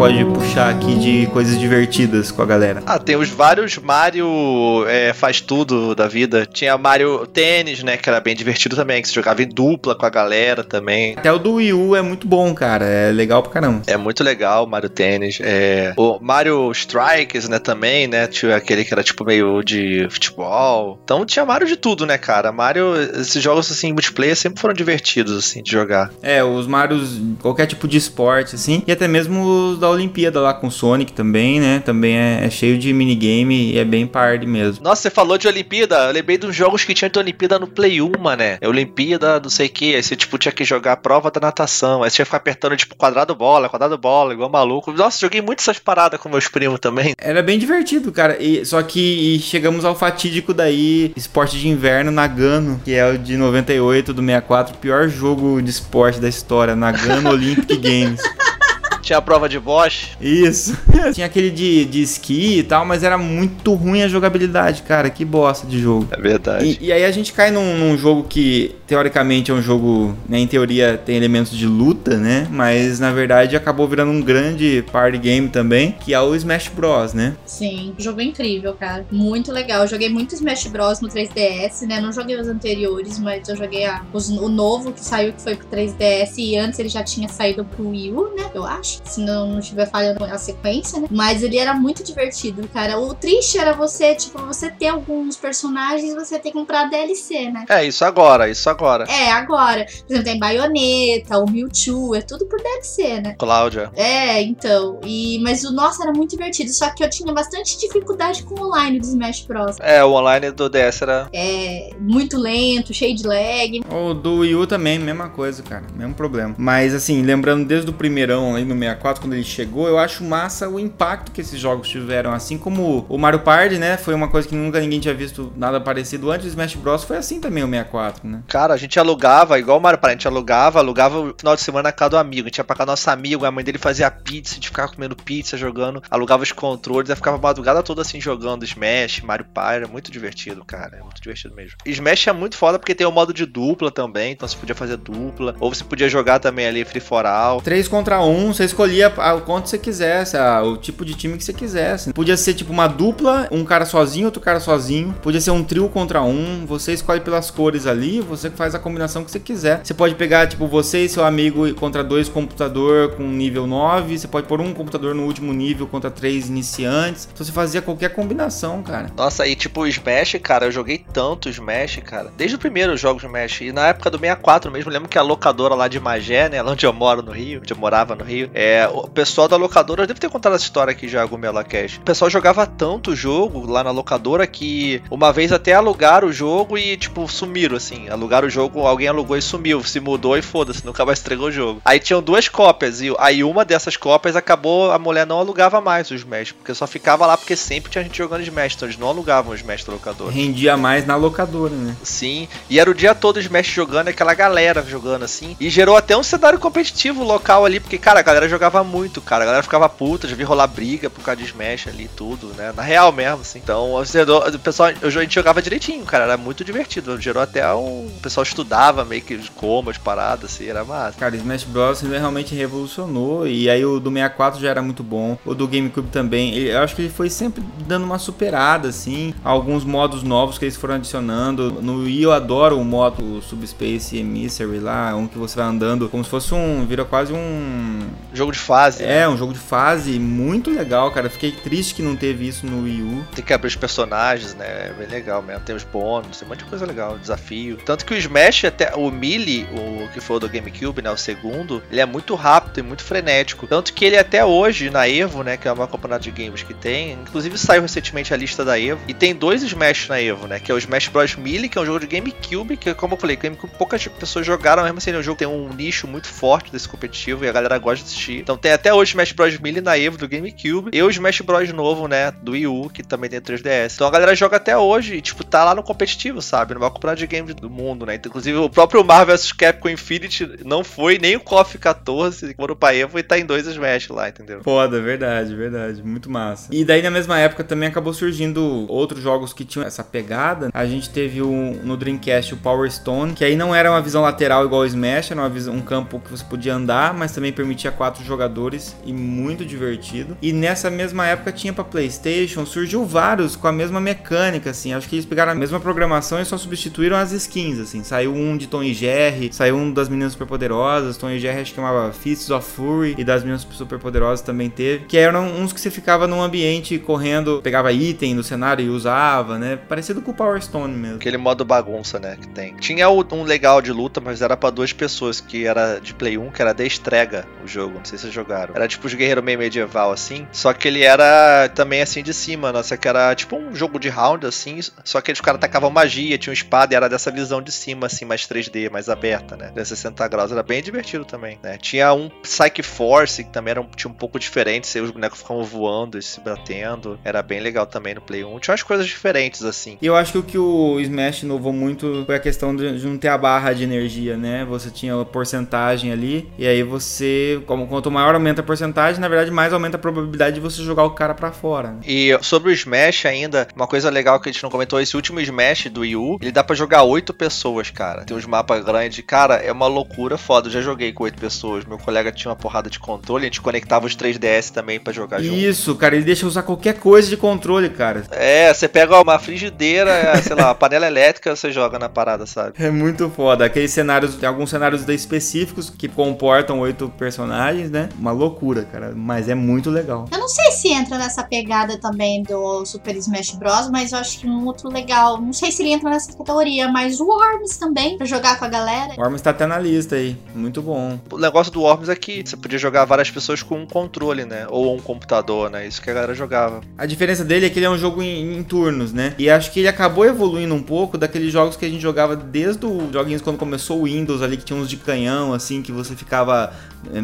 Pode puxar aqui de coisas divertidas com a galera? Ah, tem os vários Mario é, faz tudo da vida. Tinha Mario Tênis, né? Que era bem divertido também, que você jogava em dupla com a galera também. Até o do Wii U é muito bom, cara. É legal pra caramba. É muito legal o Mario Tênis. É... O Mario Strikers, né, também, né? Tinha aquele que era tipo meio de futebol. Então tinha Mario de tudo, né, cara? Mario, esses jogos assim, multiplayer sempre foram divertidos, assim, de jogar. É, os Marios, qualquer tipo de esporte, assim, e até mesmo os da Olimpíada lá com o Sonic também, né? Também é, é cheio de minigame e é bem party mesmo. Nossa, você falou de Olimpíada, eu lembrei dos jogos que tinha de Olimpíada no Play 1, mané. É Olimpíada, não sei o que, aí você tipo tinha que jogar a prova da natação, aí você tinha que ficar apertando tipo quadrado bola, quadrado bola, igual maluco. Nossa, joguei muito essas paradas com meus primos também. Era bem divertido, cara. E, só que chegamos ao fatídico daí, esporte de inverno Nagano, que é o de 98 do 64, pior jogo de esporte da história, Nagano Olympic Games. [LAUGHS] Tinha a prova de Bosch. Isso. [LAUGHS] Tinha aquele de, de esqui e tal, mas era muito ruim a jogabilidade, cara. Que bosta de jogo. É verdade. E, e aí a gente cai num, num, jogo que, teoricamente, é um jogo, né, em teoria, tem elementos de luta, né? Mas na verdade acabou virando um grande party game também, que é o Smash Bros, né? Sim, jogo incrível, cara. Muito legal. Eu joguei muito Smash Bros no 3DS, né? Não joguei os anteriores, mas eu joguei a, os, o novo que saiu, que foi pro 3DS, e antes ele já tinha saído pro Wii U, né? Eu acho se não, não estiver falhando a sequência, né? Mas ele era muito divertido, cara. O triste era você, tipo, você ter alguns personagens você ter que comprar DLC, né? É, isso agora, isso agora. É, agora. Por exemplo, tem Bayonetta, o Mewtwo, é tudo por DLC, né? Cláudia. É, então. E, mas o nosso era muito divertido, só que eu tinha bastante dificuldade com o online do Smash Bros. É, o online do DS era. É, muito lento, cheio de lag. O do Wii U também, mesma coisa, cara. Mesmo problema. Mas assim, lembrando desde o primeirão aí no 64, quando ele chegou, eu acho massa o impacto que esses jogos tiveram. Assim como o Mario Party, né? Foi uma coisa que nunca ninguém tinha visto nada parecido antes. O Smash Bros. foi assim também, o 64, né? Cara, a gente alugava, igual o Mario Party, a gente alugava, alugava o final de semana na casa do amigo. A gente ia pra casa do nosso amigo, a mãe dele fazia pizza, a gente ficava comendo pizza, jogando, alugava os controles, aí ficava a madrugada toda assim jogando Smash, Mario Party. É muito divertido, cara. É muito divertido mesmo. Smash é muito foda porque tem o modo de dupla também, então você podia fazer dupla. Ou você podia jogar também ali Free for All. 3 contra 1, você escolhia o quanto você quisesse, o tipo de time que você quisesse. Podia ser tipo uma dupla, um cara sozinho, outro cara sozinho. Podia ser um trio contra um. Você escolhe pelas cores ali, você faz a combinação que você quiser. Você pode pegar, tipo, você e seu amigo contra dois computador com nível 9. Você pode pôr um computador no último nível contra três iniciantes. Então você fazia qualquer combinação, cara. Nossa, e tipo, Smash, cara, eu joguei tanto Smash, cara. Desde o primeiro jogo Smash. E na época do 64 mesmo, lembro que a locadora lá de Magé, né? Lá onde eu moro no Rio, onde eu morava no Rio, é, o pessoal da locadora, eu devo ter contado essa história aqui já, Gumela Cash. O pessoal jogava tanto o jogo lá na locadora que uma vez até alugaram o jogo e, tipo, sumiram, assim. Alugaram o jogo, alguém alugou e sumiu, se mudou e foda-se, nunca mais entregou o jogo. Aí tinham duas cópias, e aí uma dessas cópias acabou, a mulher não alugava mais o Smash, porque só ficava lá porque sempre tinha gente jogando Smash, então eles não alugavam o Smash da locadora. Rendia mais na locadora, né? Sim, e era o dia todo o Smash jogando, aquela galera jogando assim, e gerou até um cenário competitivo local ali, porque, cara, a galera jogava muito, cara, a galera ficava puta, já vi rolar briga por causa de Smash ali tudo, né? Na real mesmo, assim. Então, o pessoal, a gente jogava direitinho, cara, era muito divertido. Gerou até um. O pessoal estudava meio que combos, paradas, assim, era massa. Cara, Smash Bros. realmente revolucionou. E aí o do 64 já era muito bom. O do GameCube também. Eu acho que ele foi sempre dando uma superada, assim. Alguns modos novos que eles foram adicionando. No Wii eu adoro o modo Subspace Emissary lá, um que você vai andando como se fosse um. Vira quase um. Jogo de fase. É, né? um jogo de fase muito legal, cara. Fiquei triste que não teve isso no Wii U. Tem que abrir os personagens, né? É bem legal mesmo. Tem os bônus, tem um monte de coisa legal, desafio. Tanto que o Smash, até o Melee, o que foi o do GameCube, né? O segundo, ele é muito rápido e muito frenético. Tanto que ele até hoje, na Evo, né? Que é uma campeonato de games que tem. Inclusive saiu recentemente a lista da Evo. E tem dois Smash na Evo, né? Que é o Smash Bros. Melee, que é um jogo de GameCube, que como eu falei, GameCube poucas pessoas jogaram, mesmo assim, o jogo tem um nicho muito forte desse competitivo e a galera gosta de assistir. Então tem até hoje Smash Bros. Melee na Evo do GameCube e o Smash Bros. novo, né? Do Wii U, que também tem 3DS. Então a galera joga até hoje e, tipo, tá lá no competitivo, sabe? No maior campeonato de games do mundo, né? Então, inclusive, o próprio Marvel vs Capcom Infinity não foi nem o KOF 14, foram pra Evo e tá em dois Smash lá, entendeu? Foda, verdade, verdade. Muito massa. E daí, na mesma época, também acabou surgindo outros jogos que tinham essa pegada. A gente teve um, no Dreamcast o Power Stone, que aí não era uma visão lateral igual o Smash, era uma visão, um campo que você podia andar, mas também permitia quatro jogadores e muito divertido. E nessa mesma época tinha para PlayStation, surgiu vários com a mesma mecânica, assim. Acho que eles pegaram a mesma programação e só substituíram as skins, assim. Saiu um de Tom e Jerry, saiu um das meninas superpoderosas. Tom e Jerry acho que chamava Fists of Fury e das meninas superpoderosas também teve. Que eram uns que você ficava num ambiente correndo, pegava item do cenário e usava, né? Parecido com o Power Stone mesmo. Aquele modo bagunça, né? Que tem. Tinha um legal de luta, mas era para duas pessoas, que era de Play 1, que era The Estrega o jogo. Sei se vocês jogaram. Era tipo os guerreiro meio medieval, assim. Só que ele era também assim de cima, nossa, que era tipo um jogo de round, assim. Só que os caras atacavam magia, tinha um espada e era dessa visão de cima, assim, mais 3D, mais aberta, né? 360 graus. Era bem divertido também, né? Tinha um Psyche Force, que também era um, tinha um pouco diferente, se os bonecos ficavam voando e se batendo. Era bem legal também no Play 1. Tinha umas coisas diferentes, assim. E eu acho que o que o Smash inovou muito foi a questão de não ter a barra de energia, né? Você tinha a porcentagem ali, e aí você, como quanto maior aumenta a porcentagem, na verdade mais aumenta a probabilidade de você jogar o cara para fora. Né? E sobre o Smash ainda, uma coisa legal que a gente não comentou, esse último Smash do Wii U, ele dá para jogar oito pessoas, cara. Tem uns mapas grandes, cara, é uma loucura foda. Eu já joguei com oito pessoas. Meu colega tinha uma porrada de controle, a gente conectava os 3DS também para jogar junto. Isso, cara, ele deixa usar qualquer coisa de controle, cara. É, você pega uma frigideira, sei lá, uma [LAUGHS] panela elétrica, você joga na parada, sabe? É muito foda. Aqueles cenários, tem alguns cenários específicos que comportam oito personagens, né? Uma loucura, cara. Mas é muito legal. Eu não sei se entra nessa pegada também do Super Smash Bros, mas eu acho que um outro legal. Não sei se ele entra nessa categoria, mas o Worms também, pra jogar com a galera. O Worms tá até na lista aí. Muito bom. O negócio do Worms é que você podia jogar várias pessoas com um controle, né? Ou um computador, né? Isso que a galera jogava. A diferença dele é que ele é um jogo em, em turnos, né? E acho que ele acabou evoluindo um pouco daqueles jogos que a gente jogava desde os joguinhos quando começou o Windows ali, que tinha uns de canhão, assim, que você ficava é,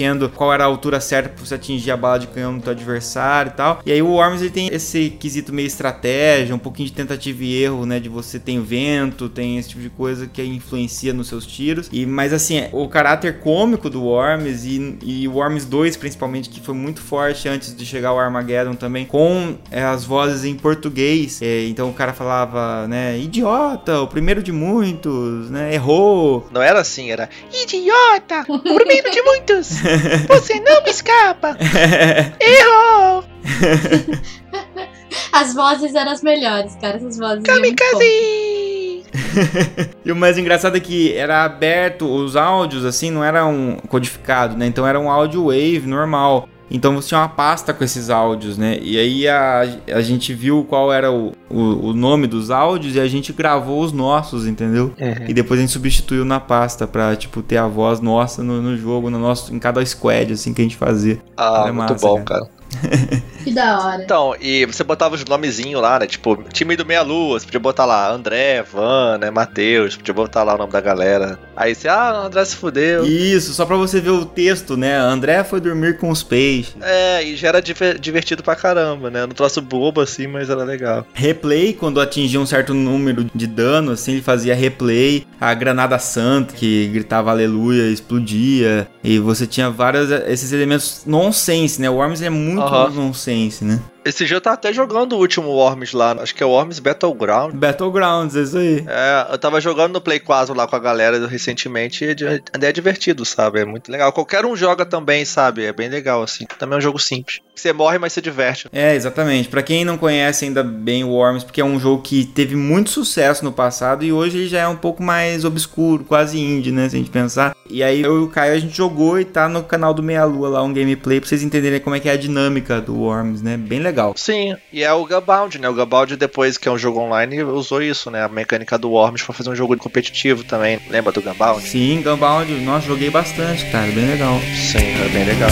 mexendo qual era a altura certa para você atingir a bala de canhão do teu adversário e tal. E aí o Worms ele tem esse quesito meio estratégia, um pouquinho de tentativa e erro, né? De você tem vento, tem esse tipo de coisa que influencia nos seus tiros. E mas assim, o caráter cômico do Worms e, e o Worms 2 principalmente que foi muito forte antes de chegar ao Armageddon também, com é, as vozes em português. É, então o cara falava, né, idiota, o primeiro de muitos, né, errou. Não era assim, era idiota, o primeiro de muitos. [LAUGHS] Você não me escapa. [LAUGHS] Errou. [LAUGHS] As vozes eram as melhores, cara. Essas vozes. Kamikaze! e o mais engraçado é que era aberto, os áudios assim não eram codificados, né? Então era um áudio wave normal. Então você tinha uma pasta com esses áudios, né? E aí a, a gente viu qual era o, o, o nome dos áudios e a gente gravou os nossos, entendeu? Uhum. E depois a gente substituiu na pasta pra, tipo, ter a voz nossa no, no jogo, no nosso, em cada squad, assim, que a gente fazia. Ah, é muito massa, bom, cara. cara. [LAUGHS] que da hora. Então, e você botava os nomezinhos lá, né? Tipo, time do Meia Lua, você podia botar lá André, Van, né? Matheus, podia botar lá o nome da galera. Aí você, ah, André se fudeu. Isso, só pra você ver o texto, né? André foi dormir com os peixes. É, e já era divertido pra caramba, né? Não troço bobo assim, mas era legal. Replay, quando atingia um certo número de dano, assim, ele fazia replay. A granada santa, que gritava aleluia, explodia. E você tinha vários esses elementos nonsense, né? O Worms é muito muito uhum. nonsense, né? Esse dia eu tava até jogando o último Worms lá, acho que é o Worms Battleground. Battlegrounds, é isso aí. É, eu tava jogando no Play 4 lá com a galera recentemente e é, é divertido, sabe? É muito legal. Qualquer um joga também, sabe? É bem legal, assim. Também é um jogo simples. Você morre, mas você diverte. É, exatamente. Para quem não conhece ainda bem o Worms, porque é um jogo que teve muito sucesso no passado e hoje ele já é um pouco mais obscuro, quase indie, né? Se a gente pensar. E aí eu e o Caio a gente jogou e tá no canal do Meia Lua lá um gameplay pra vocês entenderem como é que é a dinâmica do Worms, né? Bem legal legal. Sim, e é o Gunbound, né? O Gunbound, depois que é um jogo online, usou isso, né? A mecânica do Worms pra fazer um jogo competitivo também. Lembra do Gunbound? Sim, Gunbound, nossa, joguei bastante, cara, bem legal. Sim, é bem legal.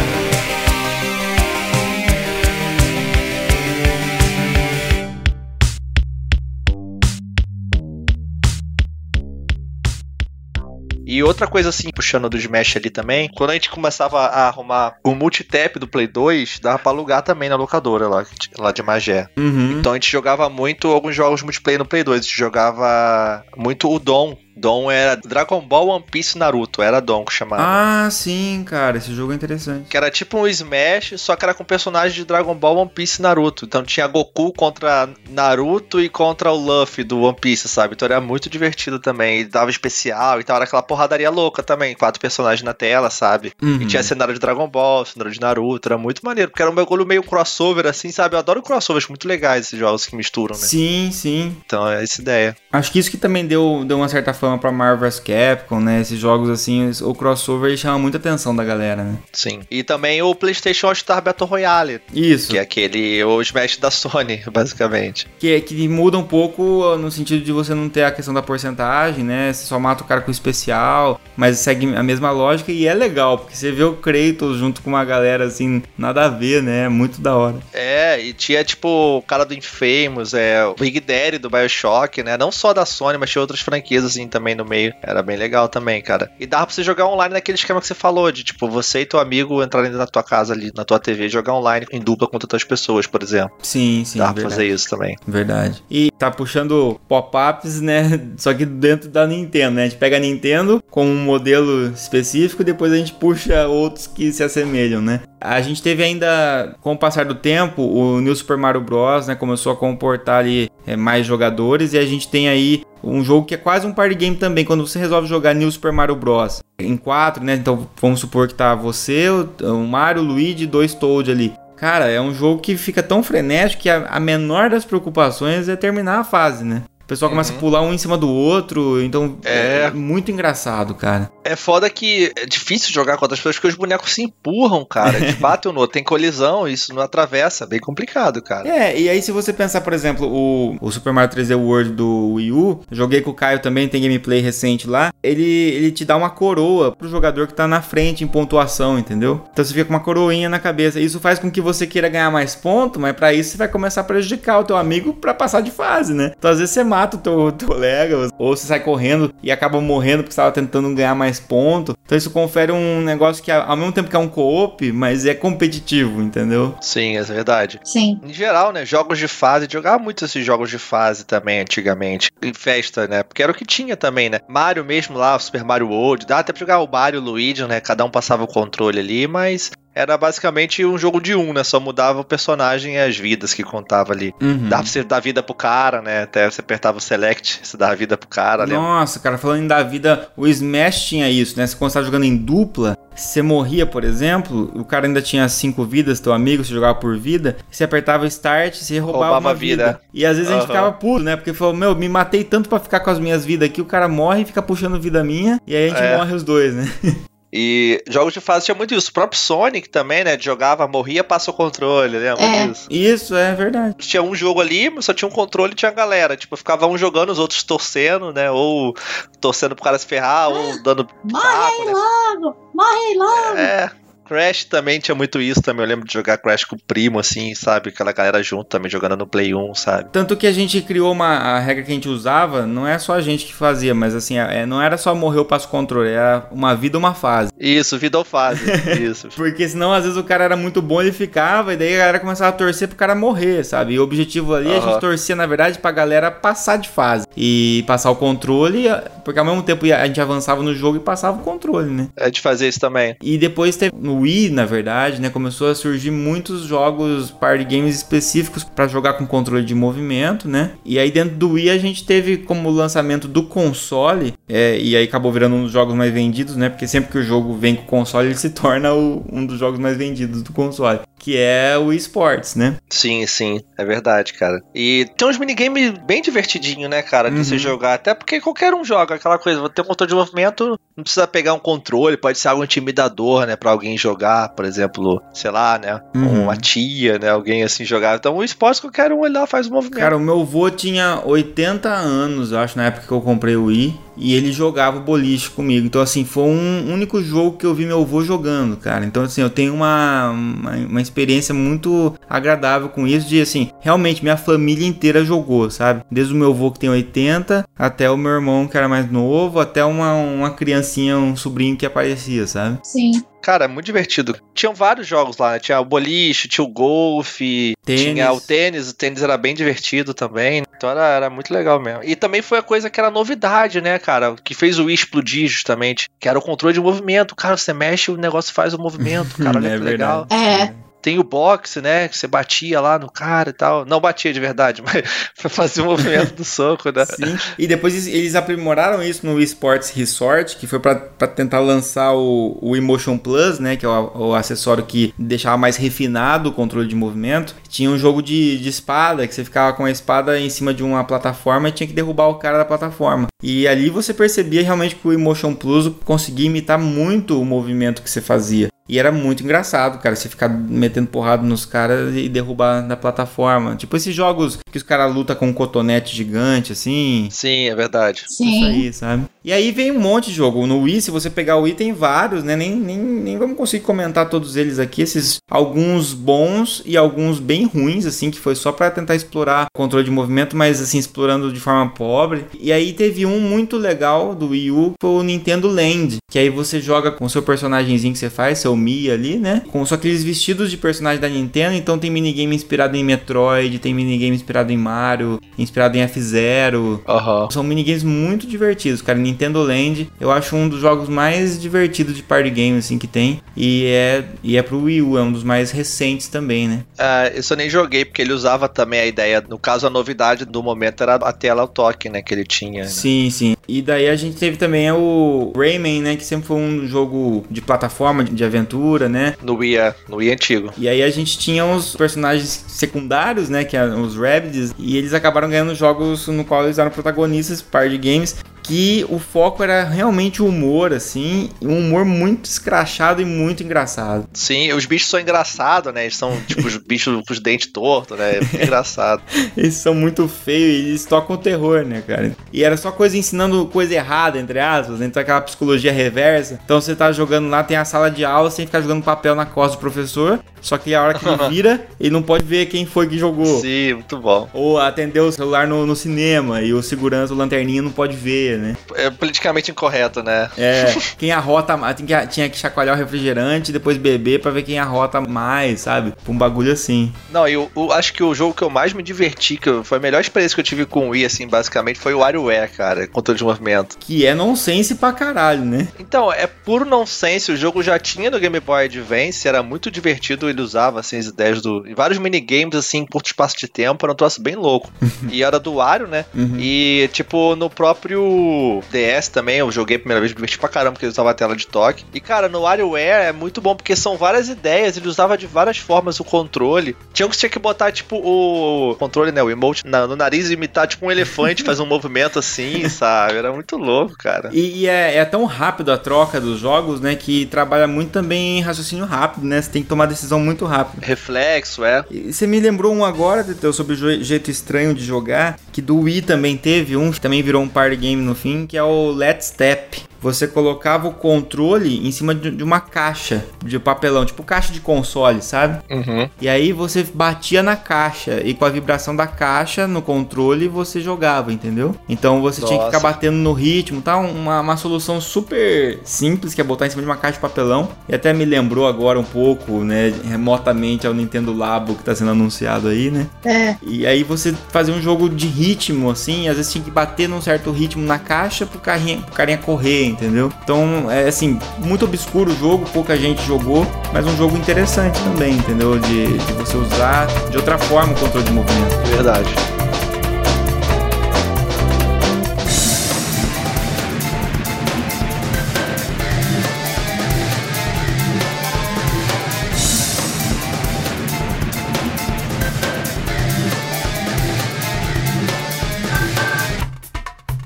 E outra coisa assim, puxando do Smash ali também, quando a gente começava a arrumar o multitap do Play 2, dava pra alugar também na locadora lá, lá de Magé. Uhum. Então a gente jogava muito alguns jogos multiplayer no Play 2. A gente jogava muito o Dom, Dom era Dragon Ball, One Piece Naruto. Era Dom que chamava. Ah, sim, cara. Esse jogo é interessante. Que era tipo um Smash, só que era com personagens de Dragon Ball, One Piece Naruto. Então tinha Goku contra Naruto e contra o Luffy do One Piece, sabe? Então era muito divertido também. E dava especial e tal. Era aquela porradaria louca também. Quatro personagens na tela, sabe? Uhum. E tinha cenário de Dragon Ball, cenário de Naruto. Era muito maneiro. Porque era um bagulho meio crossover, assim, sabe? Eu adoro crossovers muito legais esses jogos que misturam, né? Sim, sim. Então é essa ideia. Acho que isso que também deu, deu uma certa fama fama pra Marvel vs Capcom, né? Esses jogos assim, o crossover chama muita atenção da galera, né? Sim. E também o PlayStation All-Star Battle Royale. Isso. Que é aquele, o Smash da Sony, [LAUGHS] basicamente. Que, que muda um pouco no sentido de você não ter a questão da porcentagem, né? Você só mata o cara com especial, mas segue a mesma lógica e é legal, porque você vê o Kratos junto com uma galera assim, nada a ver, né? Muito da hora. É, e tinha tipo o cara do Infamous, é, o Big Daddy do Bioshock, né? Não só da Sony, mas tinha outras franquias assim também no meio. Era bem legal também, cara. E dava pra você jogar online naquele esquema que você falou, de tipo, você e teu amigo entrarem na tua casa ali, na tua TV, jogar online em dupla contra outras pessoas, por exemplo. Sim, sim. Dá pra fazer isso também. Verdade. E tá puxando pop-ups, né? [LAUGHS] Só que dentro da Nintendo, né? A gente pega a Nintendo com um modelo específico, depois a gente puxa outros que se assemelham, né? A gente teve ainda, com o passar do tempo, o New Super Mario Bros. Né, começou a comportar ali é, mais jogadores e a gente tem aí um jogo que é quase um party game também, quando você resolve jogar New Super Mario Bros. em quatro, né? Então vamos supor que tá você, o Mario, o Luigi e dois Toad ali. Cara, é um jogo que fica tão frenético que a, a menor das preocupações é terminar a fase, né? O pessoal começa Uhum. a pular um em cima do outro, então É. é muito engraçado, cara. É foda que é difícil jogar com outras pessoas porque os bonecos se empurram, cara. Eles [LAUGHS] batem um no outro, tem colisão, isso não atravessa. Bem complicado, cara. É, e aí se você pensar, por exemplo, o, o Super Mario 3D World do Wii U, joguei com o Caio também, tem gameplay recente lá, ele, ele te dá uma coroa pro jogador que tá na frente em pontuação, entendeu? Então você fica com uma coroinha na cabeça. Isso faz com que você queira ganhar mais ponto, mas pra isso você vai começar a prejudicar o teu amigo pra passar de fase, né? Então às vezes você mata o teu, teu colega, ou você sai correndo e acaba morrendo porque você tava tentando ganhar mais ponto. Então isso confere um negócio que ao mesmo tempo que é um co-op, mas é competitivo, entendeu? Sim, é verdade. Sim. Em geral, né? Jogos de fase, jogava muito esses jogos de fase também antigamente. Em festa, né? Porque era o que tinha também, né? Mario mesmo lá, Super Mario World. Dá até pra jogar o Mario e o Luigi, né? Cada um passava o controle ali, mas era basicamente um jogo de um, né? Só mudava o personagem e as vidas que contava ali. Uhum. Dá pra você dar vida pro cara, né? Até você apertava o select, você dava vida pro cara, lembra? Nossa, cara, falando em da vida, o Smash tinha isso, né? Você quando você jogando em dupla, se você morria, por exemplo, o cara ainda tinha cinco vidas, teu amigo, você jogava por vida, você apertava start, você roubava, Roubava uma vida. vida. E às vezes a gente ficava puto, né? Porque falou, meu, me matei tanto pra ficar com as minhas vidas aqui, o cara morre e fica puxando vida minha, e aí a gente É. morre os dois, né? [LAUGHS] E jogos de fase tinha muito isso. O próprio Sonic também, né? Jogava, morria, passa o controle, lembra É. disso? Isso, é verdade. Tinha um jogo ali, mas só tinha um controle e tinha a galera. Tipo, ficava um jogando, os outros torcendo, né? Ou torcendo pro cara se ferrar, ou dando Morre aí né? logo! Morre aí logo! É. Crash também tinha muito isso também. Eu lembro de jogar Crash com o primo, assim, sabe? Aquela galera junto também jogando no Play 1, sabe? Tanto que a gente criou uma a regra que a gente usava, não é só a gente que fazia, mas assim, é, não era só morrer o passo controle, era uma vida, uma fase. Isso, vida ou fase. [LAUGHS] isso. Porque senão, às vezes, o cara era muito bom, ele ficava, e daí a galera começava a torcer pro cara morrer, sabe? E o objetivo ali, a Aham. gente torcia, na verdade, pra galera passar de fase. E passar o controle, porque ao mesmo tempo a gente avançava no jogo e passava o controle, né? É de fazer isso também. E depois teve no Wii, na verdade, né, começou a surgir muitos jogos party games específicos pra jogar com controle de movimento, né? E aí dentro do Wii a gente teve como lançamento do console, é, e aí acabou virando um dos jogos mais vendidos, né? Porque sempre que o jogo vem com console, ele se torna o- um dos jogos mais vendidos do console, que é o Wii Sports, né? Sim, sim, é verdade, cara. E tem uns minigames bem divertidinho, né, cara, de Uhum. você jogar. Até porque qualquer um joga aquela coisa. Vou ter um controle de movimento, não precisa pegar um controle, pode ser algo intimidador, né, pra alguém jogar, por exemplo, sei lá, né, Uhum. uma tia, né, alguém assim jogar. Então o esporte qualquer um lá faz o movimento. Cara, o meu avô tinha 80 anos, eu acho, na época que eu comprei o Wii. E ele jogava o boliche comigo. Então, assim, foi um único jogo que eu vi meu avô jogando, cara. Então, assim, eu tenho uma, uma, uma experiência muito agradável com isso. De, assim, realmente minha família inteira jogou, sabe? Desde o meu avô que tem 80, até o meu irmão que era mais novo, até uma, uma criancinha, um sobrinho que aparecia, sabe? Sim. Cara, é muito divertido. Tinham vários jogos lá, né? Tinha o boliche, tinha o golfe, Tênis. tinha o tênis. O tênis era bem divertido também. Então era, era muito legal mesmo. E também foi a coisa que era novidade, né, cara? Que fez o Wii explodir justamente. Que era o controle de movimento. Cara, você mexe, o negócio faz o movimento. [LAUGHS] Cara, olha É que legal. É. Tem o boxe, né? Que você batia lá no cara e tal. Não batia de verdade, [LAUGHS] mas fazia o movimento do soco, né? Sim. E depois eles- aprimoraram isso no Wii Sports Resort, que foi pra pra tentar lançar o, o Emotion Plus, né? Que é o, o acessório que deixava mais refinado o controle de movimento. Tinha um jogo de, de espada, que você ficava com a espada em cima de uma plataforma e tinha que derrubar o cara da plataforma. E ali você percebia realmente que o Emotion Plus conseguia imitar muito o movimento que você fazia. E era muito engraçado, cara, você ficar metendo porrada nos caras e derrubar da plataforma. Tipo esses jogos que os caras lutam com um cotonete gigante, assim. Sim, é verdade. Isso aí, sabe? E aí vem um monte de jogo. No Wii, se você pegar o Wii, tem vários, né? Nem, nem, nem vamos conseguir comentar todos eles aqui. Esses alguns bons e alguns bem ruins, assim, que foi só para tentar explorar controle de movimento, mas assim, explorando de forma pobre. E aí teve um muito legal do Wii U, foi o Nintendo Land. Que aí você joga com o seu personagemzinho que você faz, seu Mi ali, né? Com só aqueles vestidos de personagem da Nintendo. Então tem minigame inspirado em Metroid, tem minigame inspirado em Mario, inspirado em F-Zero. Uhum. São minigames muito divertidos, cara. Nintendo Land eu acho um dos jogos mais divertidos de party game, assim, que tem. E é, e é pro Wii U, é um dos mais recentes também, né? Uh, isso eu nem joguei, porque ele usava também a ideia. No caso, a novidade do momento era a tela ao toque, né? Que ele tinha. Né? Sim, sim. E daí a gente teve também o Rayman, né? Que sempre foi um jogo de plataforma, de aventura, né? No Wii, é, no Wii antigo. E aí a gente tinha os personagens secundários, né? Que eram os Rabbids. E eles acabaram ganhando jogos no qual eles eram protagonistas, party games que o foco era realmente o humor, assim, um humor muito escrachado e muito engraçado. Sim, os bichos são engraçados, né? Eles são tipo os bichos com os dentes tortos, né? É muito engraçado. [LAUGHS] eles são muito feios e eles tocam terror, né, cara? E era só coisa ensinando coisa errada, entre aspas, então aquela psicologia reversa. Então você tá jogando lá, tem a sala de aula, sem ficar jogando papel na costa do professor, só que a hora que ele [LAUGHS] vira, ele não pode ver quem foi que jogou. Sim, muito bom. Ou atender o celular no, no cinema e o segurança, o lanterninha, não pode ver, né? É politicamente incorreto, né? É, [LAUGHS] quem arrota, tinha que, tinha que chacoalhar o refrigerante e depois beber para ver quem arrota mais, sabe? Um bagulho assim. Não, eu, eu, acho que o jogo que eu mais me diverti, que foi a melhor experiência que eu tive com o Wii, assim, basicamente, foi o WarioWare, cara, controle de movimento. Que é nonsense pra caralho, né? Então, é puro nonsense, o jogo já tinha no Game Boy Advance, era muito divertido, ele usava, assim, as ideias do... vários minigames, assim, em curto espaço de tempo, era um troço bem louco. e era do Wario, né? Uhum. E, tipo, no próprio DS também, eu joguei a primeira vez, me diverti pra caramba, porque ele usava a tela de toque. E, cara, no WarioWare é muito bom, porque são várias ideias, ele usava de várias formas o controle. Tinha que tinha que botar, tipo, o controle, né, o emote na, no nariz e imitar, tipo, um elefante, [LAUGHS] fazer um movimento assim, sabe? Era muito louco, cara. E, e é, é, tão rápido a troca dos jogos, né, que trabalha muito também em raciocínio rápido, né? Você tem que tomar decisão muito rápido. Reflexo, é. E você me lembrou um agora, Teteu, sobre o jeito estranho de jogar, que do Wii também teve um, que também virou um party game no fim, que é o Let's Step você colocava o controle em cima de, uma caixa de papelão, tipo caixa de console, sabe? Uhum. E aí você batia na caixa e com a vibração da caixa no controle você jogava, entendeu? Então você Nossa. tinha que ficar batendo no ritmo, tá? Uma, uma solução super simples que é botar em cima de uma caixa de papelão. E até me lembrou agora um pouco, né, remotamente ao Nintendo Labo que tá sendo anunciado aí, né? É. E aí você fazia um jogo de ritmo, assim, às vezes tinha que bater num certo ritmo na caixa pro carinha, pro carinha correr entendeu? Então, é assim, muito obscuro o jogo, pouca gente jogou, mas um jogo interessante também, entendeu? De, de você usar de outra forma o controle de movimento. Verdade.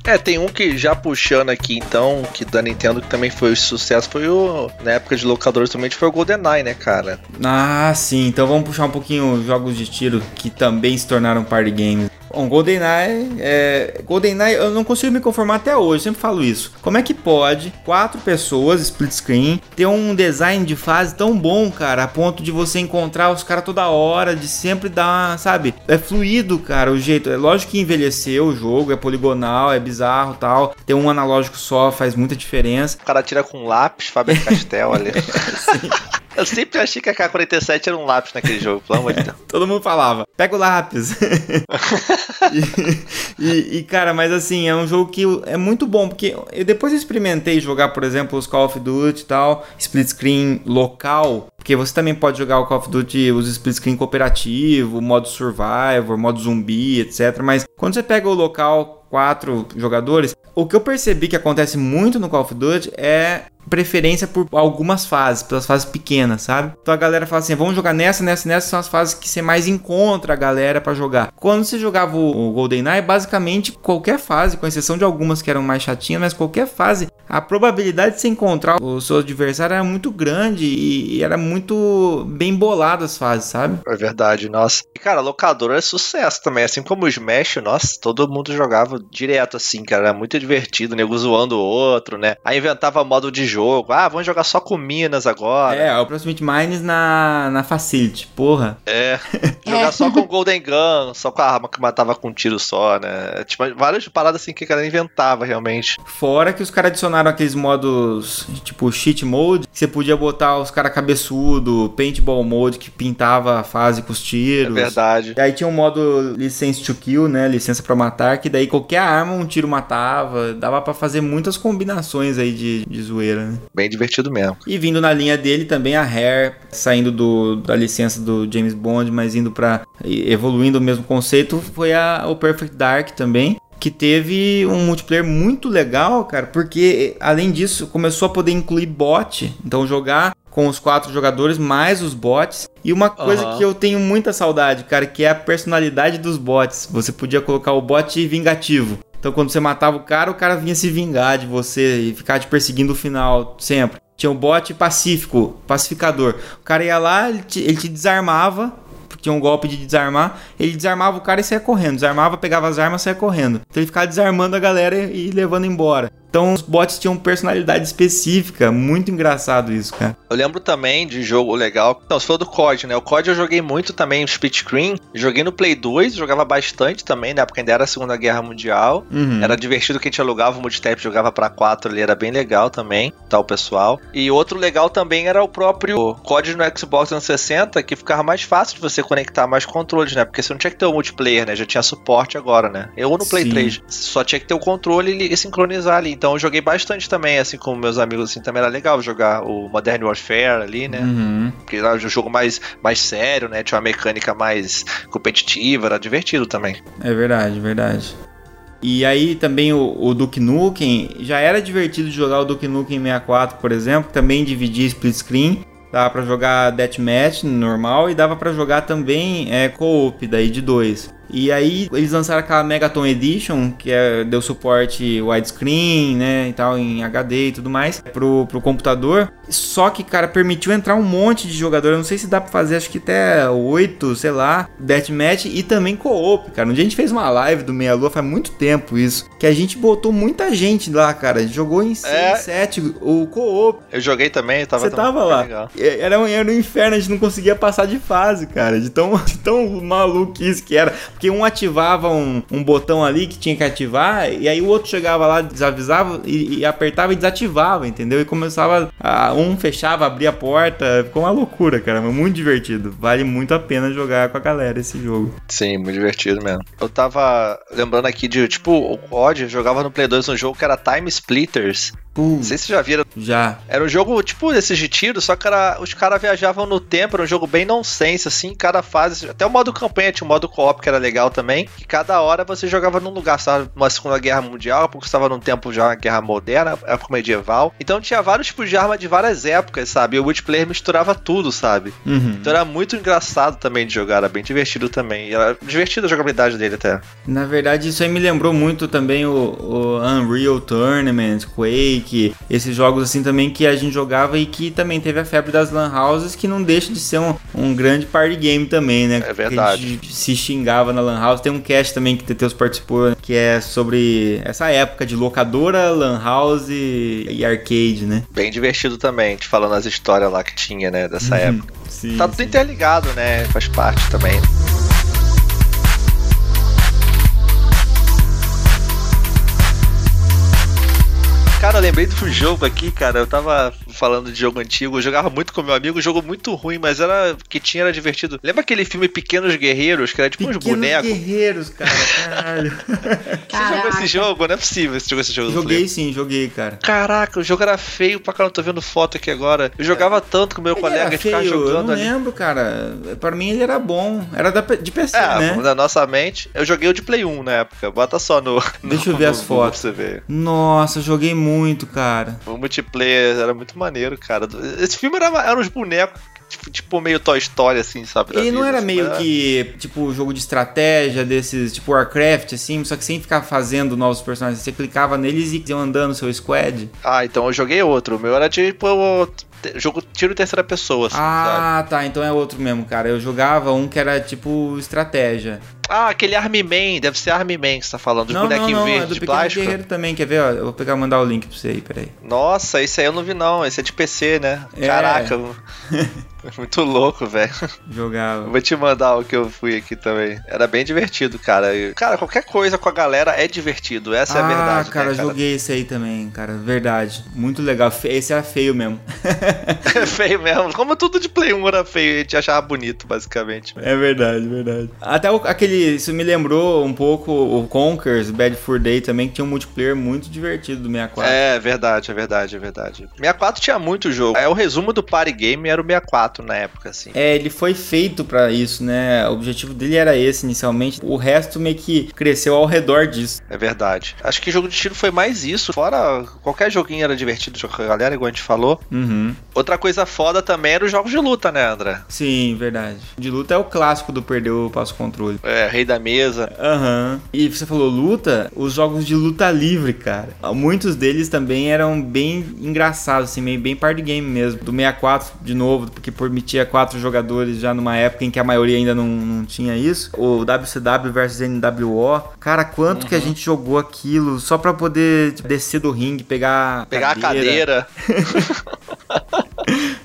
É, tem um que já puxando aqui então, que da Nintendo que também foi um sucesso, foi o. Na época de locadores também foi o GoldenEye, né, cara? Ah, sim. Então vamos puxar um pouquinho jogos de tiro que também se tornaram party games. Bom, GoldenEye, é, GoldenEye eu não consigo me conformar até hoje, sempre falo isso. Como é que pode quatro pessoas, split screen, ter um design de fase tão bom, cara, a ponto de você encontrar os caras toda hora, de sempre dar, sabe? É fluido, cara, o jeito. É lógico que envelheceu o jogo, é poligonal, é bizarro tal. Ter um analógico só faz muita diferença. O cara tira com lápis, Faber Castell ali. [LAUGHS] [LAUGHS] Sim. Eu sempre achei que a K-47 era um lápis naquele jogo, pelo amor de Deus. [LAUGHS] Todo mundo falava, pega o lápis. [LAUGHS] e, e, e, cara, mas assim, é um jogo que é muito bom, porque eu depois eu experimentei jogar, por exemplo, os Call of Duty e tal, split screen local, porque você também pode jogar o Call of Duty, os split screen cooperativo, modo survivor, modo zumbi, etc. Mas quando você pega o local quatro jogadores, o que eu percebi que acontece muito no Call of Duty é preferência por algumas fases, pelas fases pequenas, sabe? Então a galera fala assim: vamos jogar nessa, nessa, nessa, são as fases que você mais encontra a galera para jogar. Quando você jogava o GoldenEye, basicamente qualquer fase, com exceção de algumas que eram mais chatinhas, mas qualquer fase, a probabilidade de você encontrar o seu adversário era muito grande e era muito bem bolado as fases, sabe? É verdade, nossa. E cara, locadora é sucesso também, assim como o Smash, nossa, todo mundo jogava direto assim, cara, era muito divertido, nego zoando o outro, né? Aí inventava modo de jogo. Ah, vamos jogar só com Minas agora. É, o Proximity Mines na, na Facility, porra. É, jogar é. só com Golden Gun, só com a arma que matava com um tiro só, né? Tipo, várias paradas assim que a galera inventava realmente. Fora que os caras adicionaram aqueles modos, tipo cheat mode, que você podia botar os caras cabeçudo, paintball mode, que pintava a fase com os tiros. É verdade. E aí tinha um modo license to kill, né? Licença para matar, que daí qualquer arma um tiro matava. Dava para fazer muitas combinações aí de, de zoeira, né? Bem divertido mesmo. E vindo na linha dele também a Rare, saindo do, da licença do James Bond, mas indo para evoluindo o mesmo conceito, foi a, o Perfect Dark também que teve um multiplayer muito legal, cara, porque além disso começou a poder incluir bot, então jogar com os quatro jogadores mais os bots. E uma coisa uhum. que eu tenho muita saudade, cara, que é a personalidade dos bots. Você podia colocar o bot vingativo. Então quando você matava o cara, o cara vinha se vingar de você e ficar te perseguindo no final, sempre. Tinha um bot pacífico, pacificador. O cara ia lá, ele te, ele te desarmava, tinha um golpe de desarmar, ele desarmava o cara e saia correndo. Desarmava, pegava as armas e saia correndo. Então ele ficava desarmando a galera e levando embora. Então os bots tinham personalidade específica, muito engraçado isso, cara. Eu lembro também de jogo legal. Não, se for do COD, né? O COD eu joguei muito também split screen. Joguei no Play 2, jogava bastante também, né? Porque ainda era a Segunda Guerra Mundial. Uhum. Era divertido que a gente alugava o multitap, jogava para 4 ali, era bem legal também, tal tá, pessoal. E outro legal também era o próprio COD no Xbox 360, que ficava mais fácil de você conectar mais controles, né? Porque você não tinha que ter o multiplayer, né? Já tinha suporte agora, né? Eu no Play Sim. 3 só tinha que ter o controle e sincronizar ali. Então eu joguei bastante também, assim, com meus amigos, assim, também era legal jogar o Modern Warfare ali, né? Uhum. Porque era um jogo mais, mais sério, né? Tinha uma mecânica mais competitiva, era divertido também. É verdade, verdade. E aí também o, o Duke Nukem, já era divertido jogar o Duke Nukem 64, por exemplo, também dividia split screen, dava para jogar deathmatch normal e dava para jogar também é, co-op daí de dois. E aí eles lançaram aquela Megaton Edition, que é, deu suporte widescreen, né, e tal, em HD e tudo mais, pro, pro computador. Só que, cara, permitiu entrar um monte de jogador. Eu não sei se dá pra fazer, acho que até 8, sei lá, deathmatch e também co-op, cara. Um dia a gente fez uma live do Meia Lua, faz muito tempo isso, que a gente botou muita gente lá, cara. Jogou em 6, é... 7, o co-op. Eu joguei também, tava Você tava lá. Legal. Era, era um inferno, a gente não conseguia passar de fase, cara, de tão, [LAUGHS] de tão maluquice que era. Porque um ativava um, um botão ali que tinha que ativar, e aí o outro chegava lá, desavisava e, e apertava e desativava, entendeu? E começava a, um fechava, abria a porta, ficou uma loucura, cara, muito divertido. Vale muito a pena jogar com a galera esse jogo. Sim, muito divertido mesmo. Eu tava lembrando aqui de, tipo, o COD jogava no Play 2 um jogo que era Time Splitters. Não sei se já viram. Já. Era um jogo tipo desses de tiro, só que era, os caras viajavam no tempo, era um jogo bem nonsense, assim, cada fase. Até o modo campanha tinha um modo co-op que era legal também. Que cada hora você jogava num lugar, estava numa Segunda Guerra Mundial, porque estava num tempo já uma guerra moderna, época medieval. Então tinha vários tipos de arma de várias épocas, sabe? E o multiplayer misturava tudo, sabe? Uhum. Então era muito engraçado também de jogar, era bem divertido também. E era divertida a jogabilidade dele até. Na verdade, isso aí me lembrou muito também o, o Unreal Tournament, Quake que esses jogos assim também que a gente jogava e que também teve a febre das lan houses, que não deixa de ser um, um grande party game também, né? É verdade. a gente se xingava na lan house. Tem um cast também que Teteus participou, né? que é sobre essa época de locadora, lan house e arcade, né? Bem divertido também, te falando as histórias lá que tinha, né, dessa uhum. época. Sim, tá tudo sim. interligado, né? Faz parte também. Lembrei do jogo aqui, cara. Eu tava falando de jogo antigo. Eu jogava muito com meu amigo, jogo muito ruim, mas era que tinha, era divertido. Lembra aquele filme Pequenos Guerreiros, que era tipo Pequenos uns bonecos? Guerreiros, cara, caralho. [LAUGHS] Você jogou esse jogo? Não é possível você jogou esse jogo. Joguei sim, joguei, cara. Caraca, o jogo era feio pra caramba, tô vendo foto aqui agora. Eu jogava tanto com meu ele colega, de ficar jogando Eu não ali. lembro, cara. Pra mim ele era bom. Era da, de PC, é, né? Da nossa mente. Eu joguei o de Play 1 na época. Bota só no. Deixa no, eu ver no, as fotos. Pra você ver. Nossa, joguei muito muito, cara. O multiplayer era muito maneiro, cara. Esse filme era, era uns bonecos tipo, tipo meio Toy Story, assim, sabe? Ele não vida, era assim, meio era- que, tipo, jogo de estratégia desses, tipo Warcraft, assim, só que sem ficar fazendo novos personagens. Você clicava neles e iam andando seu squad. Ah, então eu joguei outro. O meu era tipo jogo tiro terceira pessoa, assim, sabe? Ah, tá, então é outro mesmo, cara. Eu jogava um que era, tipo, estratégia. Ah, aquele Army Man, deve ser Army Man que você tá falando, dos não, não, bonequinhos não, é verdes do de plástico. Guerreiro também, quer ver? Ó, eu vou pegar mandar o link pra você aí, peraí. Nossa, esse aí eu não vi não, esse é de PC, né? É. Caraca, [LAUGHS] muito louco, velho. Jogava. Vou te mandar o que eu fui aqui também. Era bem divertido, cara. Cara, qualquer coisa com a galera é divertido, essa é a ah, verdade. cara, né, joguei esse aí também, cara. Verdade. Muito legal. Esse era feio mesmo. É [LAUGHS] feio [LAUGHS] mesmo. Como tudo de Play 1 era feio, a gente achava bonito, basicamente. É verdade, verdade. Até o- aquele. Isso me lembrou um pouco o Conkers, Bad Fur Day também, que tinha um multiplayer muito divertido do 64. É verdade, é verdade, é verdade. 64 tinha muito jogo. É o resumo do Party Game era o 64 na época, assim. É, ele foi feito pra isso, né? O objetivo dele era esse inicialmente. O resto meio que cresceu ao redor disso. É verdade. Acho que jogo de tiro foi mais isso. Fora qualquer joguinho era divertido jogar com a galera, igual a gente falou. Uhum. Outra coisa foda também era os jogos de luta, né, André? Sim, verdade. De luta é o clássico do perder o passo controle. É, Rei da Mesa. Aham. E você falou luta, os jogos de luta livre, cara. Muitos deles também eram bem engraçados, assim, meio bem party game mesmo. Do 64, de novo, porque permitia quatro jogadores já numa época em que a maioria ainda não, não tinha isso. O WCW versus NWO. Cara, quanto que a gente jogou aquilo só pra poder tipo, descer do ringue, pegar, Pegar a cadeira. [LAUGHS]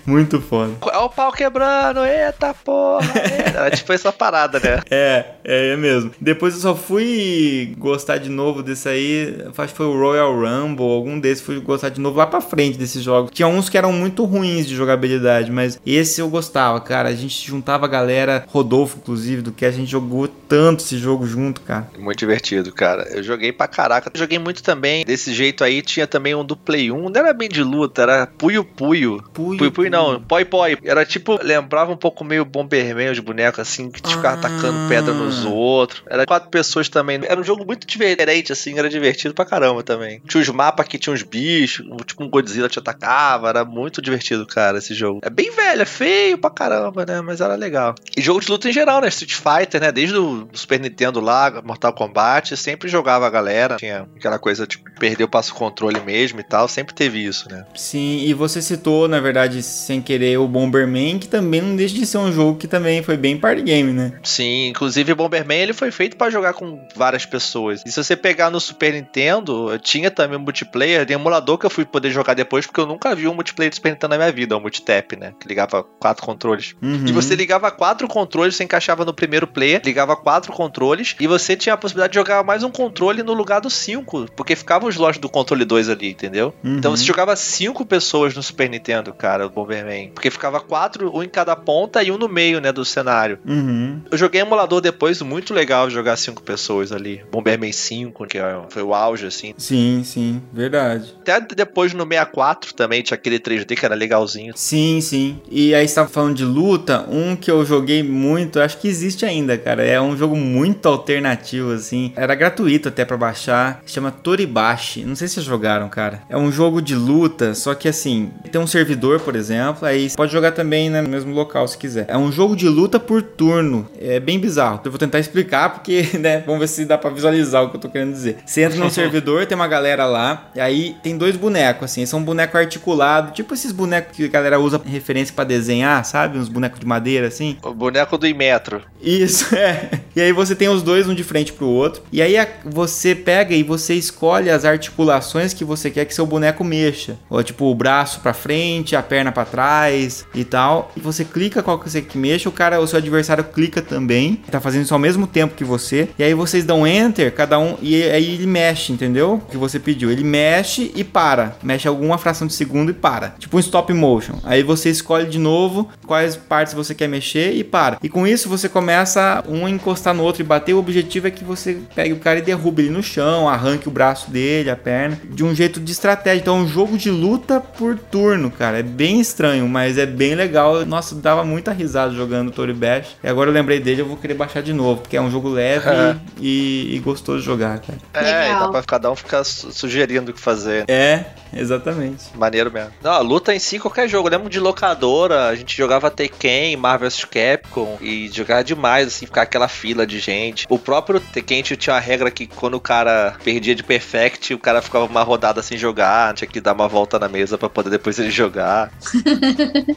Muito foda. É o pau quebrando, eita porra. eita. Era tipo essa parada, né? [LAUGHS] É, é, é mesmo. Depois eu só fui gostar de novo desse aí, acho que foi o Royal Rumble, algum desses fui gostar de novo lá pra frente desses jogos. Tinha uns que eram muito ruins de jogabilidade, mas esse eu gostava, cara. A gente juntava a galera, Rodolfo inclusive, do que a gente jogou tanto esse jogo junto, cara. Muito divertido, cara. Eu joguei pra caraca. Eu joguei muito também. Desse jeito aí, tinha também um do Play 1. Não era bem de luta, era Puyo Puyo. Puyo, Puyo Puyo não, Poi Poi. Era tipo, lembrava um pouco meio Bomberman, os bonecos assim, que ficava Ah. atacando pedra nos outros. Era quatro pessoas também. Era um jogo muito diferente, assim, era divertido pra caramba também. Tinha os mapas que tinha uns bichos, tipo um Godzilla te atacava. Era muito divertido, cara, esse jogo. É bem velho, é feio pra caramba, né? Mas era legal. E jogo de luta em geral, né? Street Fighter, né? Desde o Super Nintendo lá, Mortal Kombat, sempre jogava a galera. Tinha aquela coisa, tipo, perder o passo controle mesmo e tal. Sempre teve isso, né? Sim, e você citou, na verdade, sem querer, o Bomberman, que também não deixa de ser um jogo que também foi bem party game, né? Sim, inclusive Bomberman ele foi feito pra jogar com várias pessoas. E se você pegar no Super Nintendo, tinha também um multiplayer, tem emulador que eu fui poder jogar depois, porque eu nunca vi um multiplayer do Super Nintendo na minha vida, o multitap, né? Que ligava quatro controles. Uhum. E você ligava quatro controles, você encaixava no primeiro player, ligava quatro controles, e você tinha a possibilidade de jogar mais um controle no lugar do cinco, porque ficavam os lotes do controle 2 ali, entendeu? Uhum. Então você jogava cinco pessoas no Super Nintendo, cara, o Bomberman. Porque ficava quatro, um em cada ponta e um no meio, né, do cenário. Uhum. Eu joguei emulador depois, muito legal jogar cinco pessoas ali. Bomberman 5, que é- foi o auge, assim. Sim, sim, verdade. Até depois no 64 também tinha aquele 3D que era legalzinho. Sim, sim. E aí você tava falando de luta, um que eu joguei muito, acho que existe ainda, cara. É um jogo muito alternativo, assim. Era gratuito até pra baixar. Se chama Toribashi. Não sei se vocês jogaram, cara. É um jogo de luta, só que assim, tem um servidor, por exemplo, aí você pode jogar também né, no mesmo local se quiser. É um jogo de luta por turno. É bem bizarro. Eu vou tentar explicar porque, [LAUGHS] né, vamos ver se dá pra visualizar o que eu tô querendo dizer. Você entra num [LAUGHS] servidor, tem uma galera lá, e aí tem dois bonecos, assim. São um boneco articulado, tipo esses bonecos que a galera usa em referência pra desenhar, sabe? Uns bonecos de madeira, assim. O boneco do Imetro. Isso, [LAUGHS] é. E aí você tem os dois, um de frente pro outro. E aí você pega e você escolhe as articulações que você quer que seu boneco mexa. Ou tipo, o braço pra frente, a perna pra trás e tal. E você clica qual que você que mexa, o cara, o seu adversário clica também. Tá fazendo isso ao mesmo tempo que você. E aí vocês dão enter, cada um, e aí ele mexe, entendeu? O que você pediu. Ele mexe e para. Mexe alguma fração de segundo e para. Tipo um stop motion. Aí você escolhe de novo quais partes você quer mexer e para. E com isso você começa um encostar no outro e bater. O objetivo é que você pegue o cara e derrube ele no chão, arranque o braço dele, a perna, de um jeito de estratégia. Então é um jogo de luta por turno, cara. É bem estranho, mas é bem legal. Nossa, dava muita risada jogando Tori Bash. E agora eu lembrei dele, eu vou querer baixar de novo, porque é um jogo leve É. e, e gostoso de jogar, cara. É, e dá pra cada um ficar su- sugerindo o que fazer. É, exatamente. Maneiro mesmo. Não, a luta em si, qualquer jogo. Eu lembro de locadora, a gente jogava Tekken, Marvel vs Capcom e jogava demais, assim, ficar aquela fila de gente. O próprio Tekken tinha uma regra que quando o cara perdia de Perfect, o cara ficava uma rodada sem jogar, tinha que dar uma volta na mesa pra poder depois ele jogar. [LAUGHS]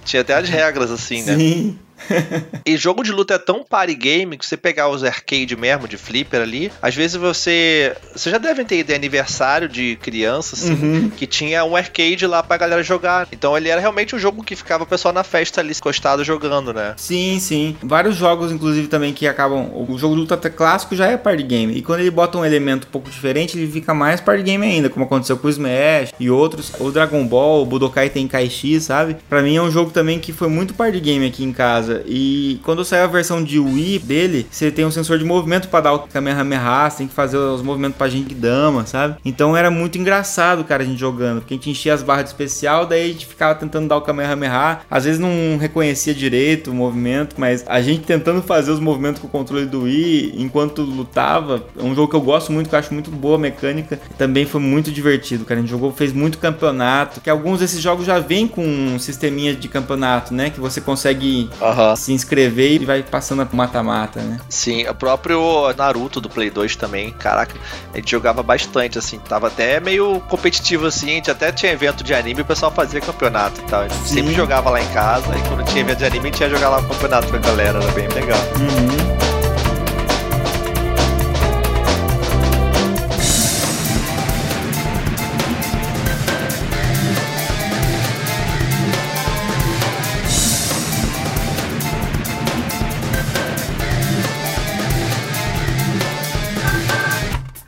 tinha até as regras, assim, né? Sim. [LAUGHS] E jogo de luta é tão party game que você pegar os arcade mesmo, de flipper ali, às vezes você. Você já deve ter ideia aniversário de criança, assim, Uhum. que tinha um arcade lá pra galera jogar. Então ele era realmente um jogo que ficava o pessoal na festa ali encostado jogando, né? Sim, sim. Vários jogos, inclusive, também que acabam. O jogo de luta clássico já é party game. E quando ele bota um elemento um pouco diferente, ele fica mais party game ainda, como aconteceu com o Smash e outros. O Dragon Ball, o Budokai Tenkaichi, sabe? Pra mim é um jogo também que foi muito party game aqui em casa. E quando saiu a versão de Wii dele, você tem um sensor de movimento pra dar o Kamehameha, você tem que fazer os movimentos pra gente dama, sabe? Então era muito engraçado, cara, a gente jogando. Porque a gente enchia as barras de especial, daí a gente ficava tentando dar o Kamehameha. Às vezes não reconhecia direito o movimento, mas a gente tentando fazer os movimentos com o controle do Wii enquanto lutava. É um jogo que eu gosto muito, que eu acho muito boa a mecânica. Também foi muito divertido, cara. A gente jogou, fez muito campeonato. Que alguns desses jogos já vêm com um sisteminha de campeonato, né? Que você consegue Aham. se inscrever e vai passando pro mata-mata, né? Sim, o próprio Naruto do Play 2 também, caraca, a gente jogava bastante, assim, tava até meio competitivo, assim, a gente até tinha evento de anime e o pessoal fazia campeonato e tal. A gente Sim. sempre jogava lá em casa, e quando tinha evento de anime, a gente ia jogar lá o campeonato com a galera, era bem legal. Uhum.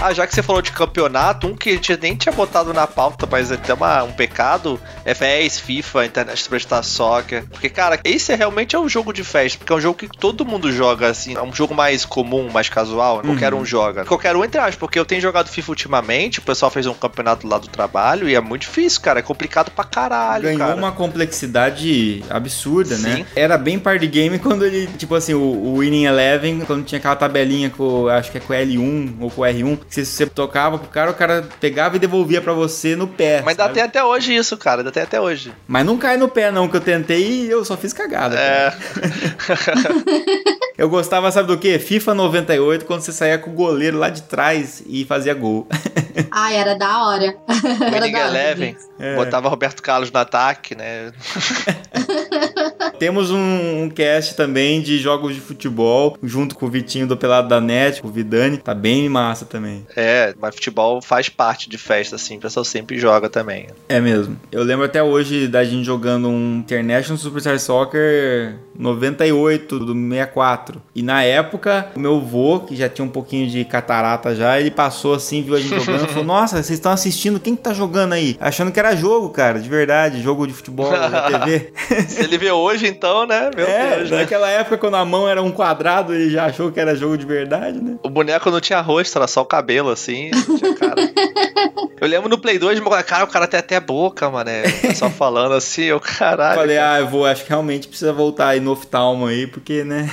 Ah, já que você falou de campeonato, um que a gente nem tinha botado na pauta, mas é até uma, um pecado, é FES, FIFA, Internet Superstar Soccer. Porque, cara, esse é realmente é um jogo de festa, porque é um jogo que todo mundo joga, assim, é um jogo mais comum, mais casual, qualquer um joga. Qualquer um, entre aspas, porque eu tenho jogado FIFA ultimamente, o pessoal fez um campeonato lá do trabalho, e é muito difícil, cara, é complicado pra caralho, Ganhou cara. uma complexidade absurda, Sim. né? Era bem party game quando ele, tipo assim, o, o Winning Eleven, quando tinha aquela tabelinha com, acho que é com o L1 ou com o R1, que você, você tocava pro cara, o cara pegava e devolvia pra você no pé. Mas dá sabe? até até hoje isso, cara, ainda tem até hoje. Mas não cai no pé, não, que eu tentei e eu só fiz cagada. É. [LAUGHS] Eu gostava, sabe do quê? FIFA 98, quando você saía com o goleiro lá de trás e fazia gol. Ai, [LAUGHS] era da hora. era da hora. Eleven, É. botava Roberto Carlos no ataque, né? [LAUGHS] Temos um, um cast também de jogos de futebol, junto com o Vitinho do Pelado da Net, com o Vidani. Tá bem massa também. É, mas futebol faz parte de festa, assim, o pessoal sempre joga também. É mesmo. Eu lembro até hoje da gente jogando um International Superstar Soccer 98 do 64. E na época, o meu vô, que já tinha um pouquinho de catarata já, ele passou assim, viu a gente jogando e falou: [LAUGHS] Nossa, vocês estão assistindo? Quem que tá jogando aí? Achando que era jogo, cara, de verdade, jogo de futebol na TV. [LAUGHS] Se ele vê hoje, então, né? Meu é, Deus, né? naquela época, quando a mão era um quadrado, ele já achou que era jogo de verdade, né? O boneco não tinha rosto, era só o cabelo, assim, não tinha cara. [LAUGHS] Eu lembro no Play 2, cara, o cara tem até boca, mané. O pessoal falando assim, eu caralho. Falei, ah, eu vou, acho que realmente precisa voltar aí no oftalmo aí, porque, né?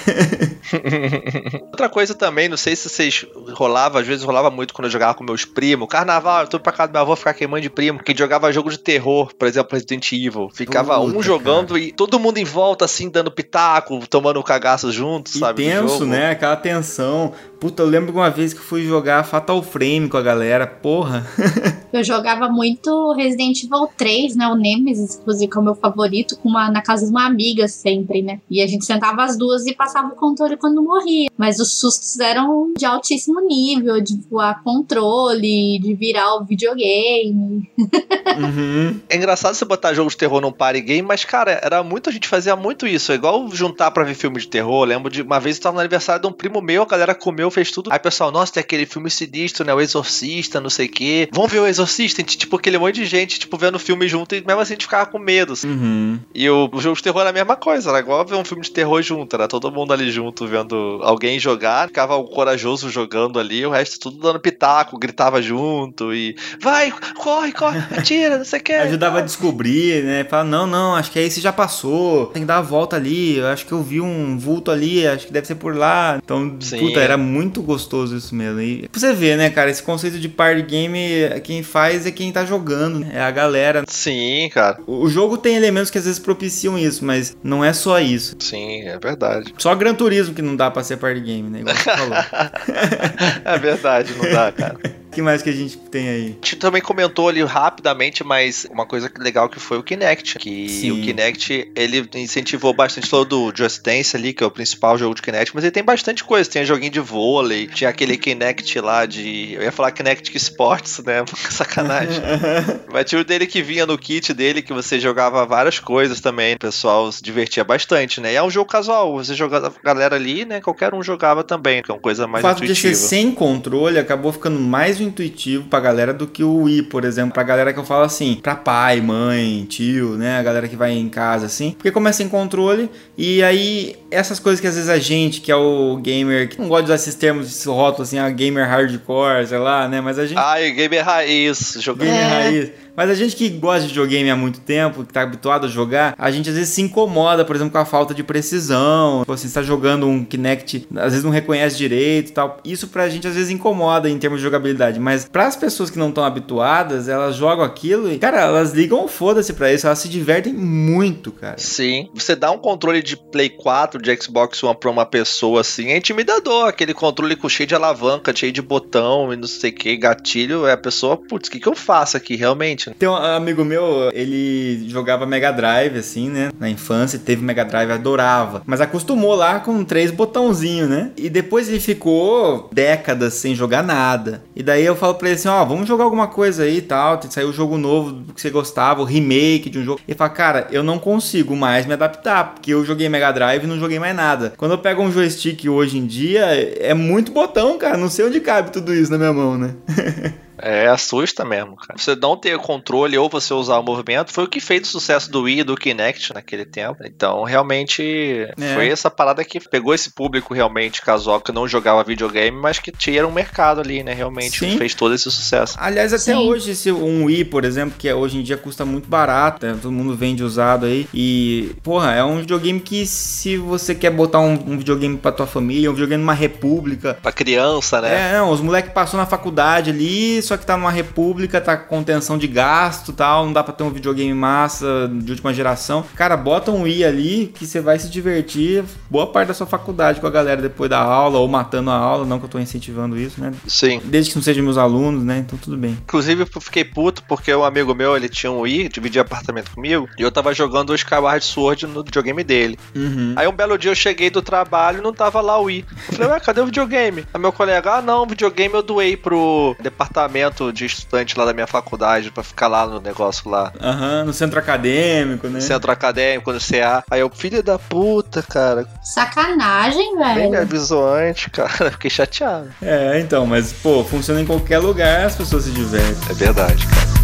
[LAUGHS] Outra coisa também, não sei se vocês rolava, às vezes rolava muito quando eu jogava com meus primos. Carnaval, eu tô pra casa do meu avô ficar queimando de primo, que jogava jogo de terror, por exemplo, Resident Evil. Ficava um Puta, jogando e todo mundo em volta, assim, dando pitaco, tomando cagaço junto, E sabe? tenso, né? Aquela tensão. Puta, eu lembro de uma vez que fui jogar Fatal Frame com a galera, porra. [LAUGHS] Eu jogava muito Resident Evil 3, né? O Nemesis, inclusive, que é o meu favorito, com uma, na casa de uma amiga sempre, né? E a gente sentava as duas e passava o controle quando morria. Mas os sustos eram de altíssimo nível, de voar controle, de virar o videogame. [LAUGHS] Uhum. É engraçado você botar jogo de terror num party game, mas, cara, era muito, a gente fazia muito isso. É igual juntar pra ver filme de terror. Eu lembro de uma vez eu tava no aniversário de um primo meu, a galera comeu escreveu, fez tudo. Aí pessoal, nossa, tem aquele filme sinistro, né? O Exorcista, não sei o quê. Vamos ver o Exorcista? Tipo, aquele monte de gente, tipo, vendo o filme junto e mesmo assim a gente ficava com medo. assim. Uhum. E o, o jogo de terror era a mesma coisa, era igual ver um filme de terror junto, era todo mundo ali junto vendo alguém jogar, ficava o corajoso jogando ali, o resto tudo dando pitaco, gritava junto e vai, corre, corre, atira, não sei o que. Ajudava a descobrir, né? Fala, não, não, acho que esse já passou. Tem que dar a volta ali. Eu acho que eu vi um vulto ali, acho que deve ser por lá. Então, Sim. puta, era muito gostoso isso mesmo. E pra você ver, né, cara, esse conceito de party game, quem faz é quem tá jogando, né? É a galera. Sim, cara, O o jogo tem elementos que às vezes propiciam isso, mas não é só isso. sim, é verdade. Só Gran Turismo que não dá pra ser party game, né? Igual você falou. [LAUGHS] é verdade, não dá, cara. [LAUGHS] O que mais que a gente tem aí? A gente também comentou ali rapidamente, mas uma coisa legal que foi o Kinect. Que Sim. o Kinect, ele incentivou bastante todo o Just Dance ali, que é o principal jogo de Kinect, mas ele tem bastante coisa. Tem joguinho de vôlei, tinha aquele Kinect lá de. Eu ia falar Kinect Sports, né? [LAUGHS] Sacanagem. [LAUGHS] mas tinha o dele que vinha no kit dele, que você jogava várias coisas também. O pessoal se divertia bastante, né? E é um jogo casual. Você jogava a galera ali, né? Qualquer um jogava também, que é uma coisa mais o fato de intuitiva. ser sem controle acabou ficando mais intuitivo pra galera do que o Wii, por exemplo. Pra galera que eu falo assim, pra pai, mãe, tio, né? A galera que vai em casa assim. Porque começa sem controle e aí essas coisas que às vezes a gente, que é o gamer, que não gosta de usar esses termos, esses rótulos assim, a gamer hardcore, sei lá, né? Mas a gente. Ai, gamer raiz, jogando. Gamer É. raiz. Mas a gente que gosta de videogame há muito tempo, que tá habituado a jogar, a gente às vezes se incomoda, por exemplo, com a falta de precisão. Tipo assim, Você está jogando um Kinect, às vezes não reconhece direito e tal. Isso pra gente às vezes incomoda em termos de jogabilidade. Mas para as pessoas que não estão habituadas, elas jogam aquilo e, cara, elas ligam foda-se pra isso. Elas se divertem muito, cara. Sim. Você dá um controle de Play 4, de Xbox One pra uma pessoa assim, é intimidador. Aquele controle com cheio de alavanca, cheio de botão e não sei o que, gatilho. É a pessoa, putz, o que, que eu faço aqui realmente? Tem um amigo meu, ele jogava Mega Drive, assim, né? Na infância, teve Mega Drive, adorava. Mas acostumou lá com três botãozinhos, né? E depois ele ficou décadas sem jogar nada. E daí eu falo pra ele assim: ó, vamos jogar alguma coisa aí e tal. Sair o jogo novo que você gostava, o remake de um jogo. Ele fala, cara, eu não consigo mais me adaptar, porque eu joguei Mega Drive e não joguei mais nada. Quando eu pego um joystick hoje em dia, é muito botão, cara. Não sei onde cabe tudo isso na minha mão, né? [LAUGHS] É, assusta mesmo, cara. Você não ter controle ou você usar o movimento foi o que fez o sucesso do Wii e do Kinect naquele tempo. Então, realmente, É. foi essa parada que pegou esse público realmente casual que não jogava videogame, mas que tinha um mercado ali, né? Realmente Sim. fez todo esse sucesso. Aliás, até Sim. hoje, se um Wii, por exemplo, que é- hoje em dia custa muito barato, né? todo mundo vende usado aí. E, porra, é um videogame que se você quer botar um, um videogame pra tua família, um videogame numa república. Pra criança, né? É, não, os moleques passou na faculdade ali, só que tá numa república, tá com contenção de gasto e tal, não dá pra ter um videogame massa de última geração. Cara, bota um Wii ali que você vai se divertir boa parte da sua faculdade com a galera depois da aula ou matando a aula, não que eu tô incentivando isso, né? Sim. Desde que não sejam meus alunos, né? Então tudo bem. Inclusive, eu fiquei puto porque um amigo meu, ele tinha um Wii, dividia apartamento comigo, e eu tava jogando o Skyward Sword no videogame dele. Uhum. Aí um belo dia eu cheguei do trabalho e não tava lá o Wii. Eu falei, ué, cadê o videogame? Aí meu colega, ah não, o videogame eu doei pro departamento de estudante lá da minha faculdade pra ficar lá no negócio lá. Aham, no centro acadêmico, né? Centro acadêmico, no CA. Aí eu, filho da puta, cara. Sacanagem, Nem me velho. avisou antes, [LAUGHS] cara. Fiquei chateado. É, então, mas, pô, funciona em qualquer lugar, as pessoas se divertem. É verdade, cara.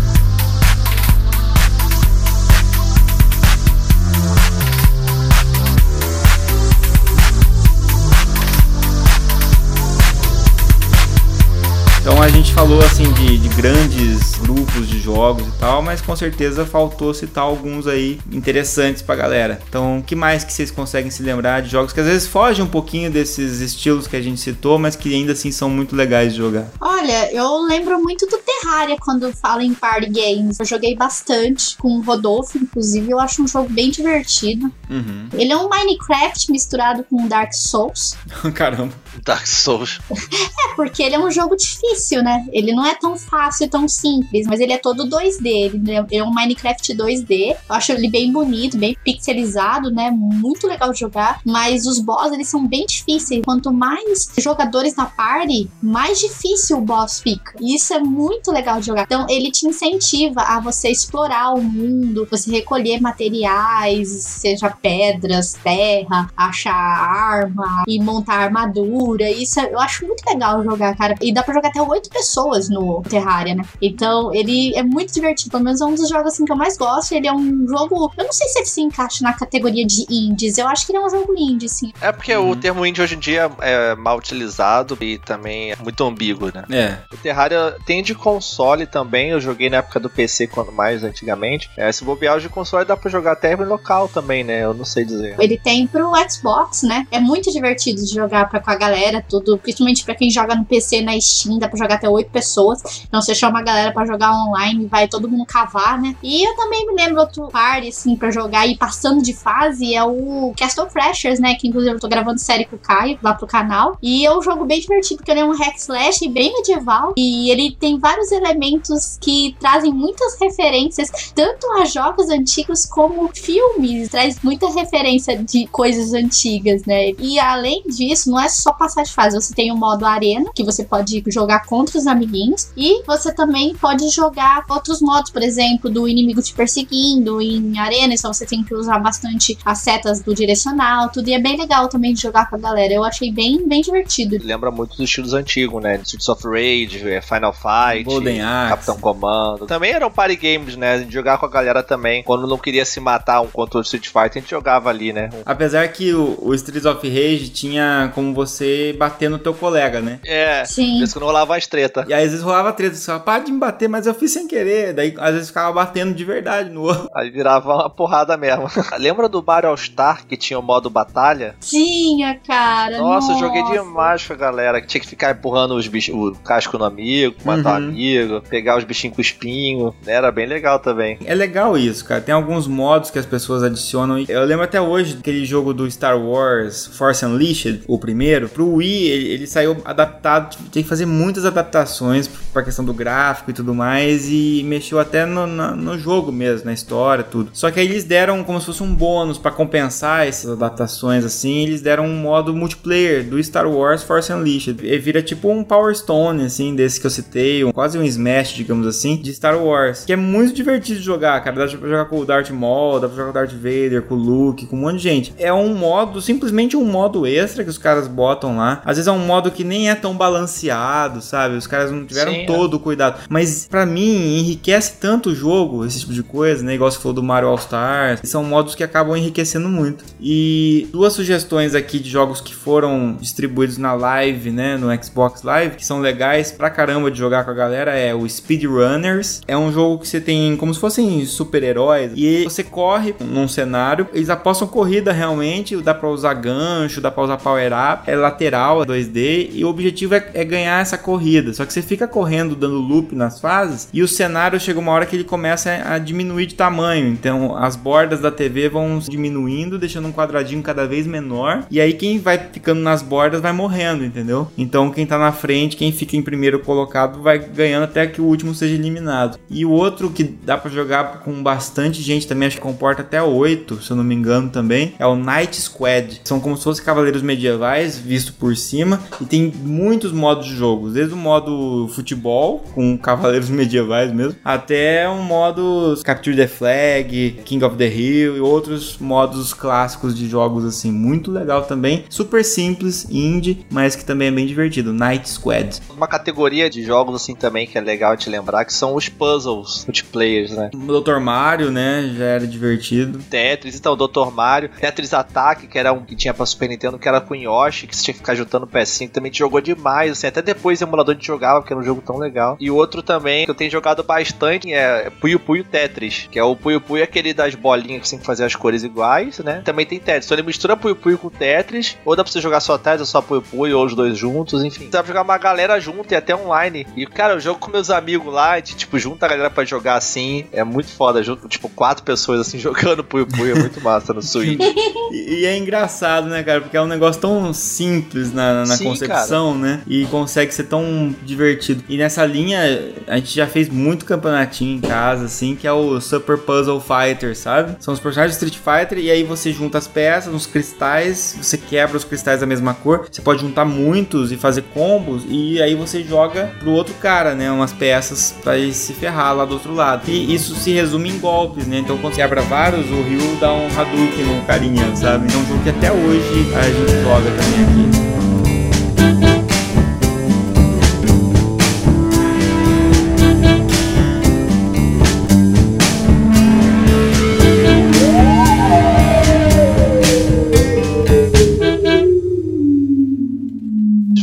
Então a gente falou assim de, de grandes grupos de jogos e tal, mas com certeza faltou citar alguns aí interessantes pra galera. Então, o que mais que vocês conseguem se lembrar de jogos que às vezes fogem um pouquinho desses estilos que a gente citou, mas que ainda assim são muito legais de jogar? Olha, eu lembro muito do Terraria quando fala em party games. Eu joguei bastante com o Rodolfo, inclusive. Eu acho um jogo bem divertido. Uhum. Ele é um Minecraft misturado com Dark Souls. [LAUGHS] Caramba. Dark Souls. É, porque ele é um jogo difícil, né? Ele não é tão fácil, tão simples, mas ele é todo 2D. Ele é- ele é um Minecraft 2D. Eu acho ele bem bonito, bem pixelizado, né? Muito legal de jogar. Mas os boss, eles são bem difíceis. Quanto mais jogadores na party, mais difícil o boss boss fica. E isso é muito legal de jogar. Então, ele te incentiva a você explorar o mundo, você recolher materiais, seja pedras, terra, achar arma e montar armadura. Isso é, eu acho muito legal jogar, cara. E dá pra jogar até oito pessoas no Terraria, né? Então, ele é muito divertido. Pelo menos é um dos jogos assim, que eu mais gosto. Ele é um jogo. Eu não sei se ele se encaixa na categoria de indies. Eu acho que ele é um jogo indie, sim. É porque uhum. o termo indie hoje em dia é mal utilizado e também é muito ambíguo, né? É. O Terraria tem de console também. Eu joguei na época do PC, quando mais antigamente. É, se bobear de console, dá pra jogar até em local também, né? Eu não sei dizer. Ele tem pro Xbox, né? É muito divertido de jogar pra, com a galera, tudo. Principalmente pra quem joga no PC na Steam, dá pra jogar até oito pessoas. Então você chama a galera pra jogar online, vai todo mundo cavar, né? E eu também me lembro outro party, assim, pra jogar e passando de fase é o Castle Crashers, né? Que inclusive eu tô gravando série com o Caio lá pro canal. E é um jogo bem divertido, porque ele é um hack slash bem medieval. E ele tem vários elementos que trazem muitas referências, tanto a jogos antigos como filmes. Traz muita referência de coisas antigas, né? E além disso, não é só passar de fase. Você tem o modo arena, que você pode jogar contra os amiguinhos. E você também pode jogar outros modos, por exemplo, do inimigo te perseguindo em arena. Então você tem que usar bastante as setas do direcional, tudo. E é bem legal também de jogar com a galera. Eu achei bem, bem divertido. Lembra muito dos estilos antigos, né? Streets of Rage, é, Final Fight, Golden Capitão Comando. Também eram party games, né? De jogar com a galera também. Quando não queria se matar um contra o Street Fighter, a gente jogava ali, né? Apesar que o, o Streets of Rage tinha como você bater no teu colega, né? É. Sim. Por isso que não rolava as treta. E aí, às vezes rolava treta. Você fala, para de me bater, mas eu fiz sem querer. Daí, às vezes, ficava batendo de verdade no outro. Aí virava uma porrada mesmo. [LAUGHS] Lembra do Mario All Star que tinha o modo batalha? Tinha, cara. Nossa, nossa. eu joguei demais com a galera. Que tinha que ficar empurrando os bichos, o casco no amigo, matar uhum. o amigo, pegar os bichinhos com espinho. Era bem legal também. É legal isso, cara. Tem alguns modos que as pessoas adicionam. Eu lembro até hoje aquele jogo do Star Wars Force Unleashed, o primeiro. Pro Wii, ele, ele saiu adaptado. Tem que fazer muitas adaptações pra questão do gráfico e tudo mais. E mexeu até no, no, no jogo mesmo, na história, tudo. Só que aí eles deram como se fosse um bônus para compensar essas adaptações assim. Eles deram um modo multiplayer do Star Wars Force Unleashed. E vira tipo um Power Stone, assim, desse que eu citei, um, quase um Smash, digamos assim, de Star Wars. Que é muito divertido de jogar, cara. Dá pra jogar com o Darth Maul, dá pra jogar com o Darth Vader, com o Luke, com um monte de gente. É um modo, simplesmente um modo extra que os caras botam lá. Às vezes é um modo que nem é tão balanceado, sabe? Os caras não tiveram Sim, é. todo o é. cuidado. Mas para mim, enriquece tanto o jogo, esse tipo de coisa, né? Igual você falou do Mario All Stars. São modos que acabam enriquecendo muito. E duas sugestões aqui de jogos que foram distribuídos na live, né? No Xbox Live, que são legais pra caramba de jogar com a galera, é o Speedrunners. É um jogo que você tem como se fossem super-heróis. E você corre num cenário, eles apostam corrida realmente, dá pra usar gancho, dá pra usar power-up, é lateral, é 2D, e o objetivo é, é ganhar essa corrida. Só que você fica correndo, dando loop nas fases, e o cenário chega uma hora que ele começa a diminuir de tamanho. Então as bordas da TV vão diminuindo, deixando um quadradinho cada vez menor. E aí quem vai ficando nas bordas vai morrendo, entendeu? Então quem tá na frente, quem fica em primeiro colocado, vai ganhando até que o último seja eliminado. E o outro que dá para jogar com bastante gente também, acho que comporta até 8, se eu não me engano também, é o Night Squad. São como se fossem cavaleiros medievais, visto por cima, e tem muitos modos de jogo, desde o modo futebol, com cavaleiros [LAUGHS] medievais mesmo, até um modo Capture the Flag, King of the Hill e outros modos clássicos de jogos assim, muito legal também, super simples, indie, mas que também é bem divertido, Night Squad. Uma categoria de jogos assim também que é legal te lembrar que são os puzzles multiplayers, né? O Dr. Mario, né, já era divertido. Tetris, então, o Dr. Mario, Tetris Attack, que era um que tinha pra Super Nintendo, que era com Yoshi, que você tinha que ficar juntando pecinha, que também te jogou demais, assim, até depois o emulador de jogava, porque era um jogo tão legal. E outro também, que eu tenho jogado bastante, é Puyo Puyo Tetris, que é o Puyo Puyo aquele das bolinhas que você tem que fazer as cores iguais, né? Também tem Tetris, então ele mistura Puyo Puyo com Tetris, ou dá pra você jogar só Tetris, ou só Puyo Puyo, ou os dois juntos, enfim. Dá pra jogar uma galera junto e até online. E, cara, eu jogo com meus amigos lá, tipo, junta a galera pra jogar assim, é muito foda, junto, tipo, quatro pessoas assim [LAUGHS] jogando Puyo Puyo, é muito massa no Switch. [LAUGHS] e, e, é engraçado, né, cara, porque é um negócio tão simples na, na Sim, concepção, cara. né, e consegue ser tão divertido. E nessa linha, a gente já fez muito campeonatinho em casa, assim, que é o Super Puzzle Fighter, sabe? São os personagens de Street Fighter e aí você junta as peças, uns cristais, você quebra os cristais da mesma cor, você pode juntar muitos e fazer combos e aí você joga pro outro cara, né? Umas peças pra ele se ferrar lá do outro lado. E isso se resume em golpes, né? Então quando você quebra vários, o Ryu dá um Hadouken no carinha, sabe? É um jogo que até hoje a gente joga também aqui.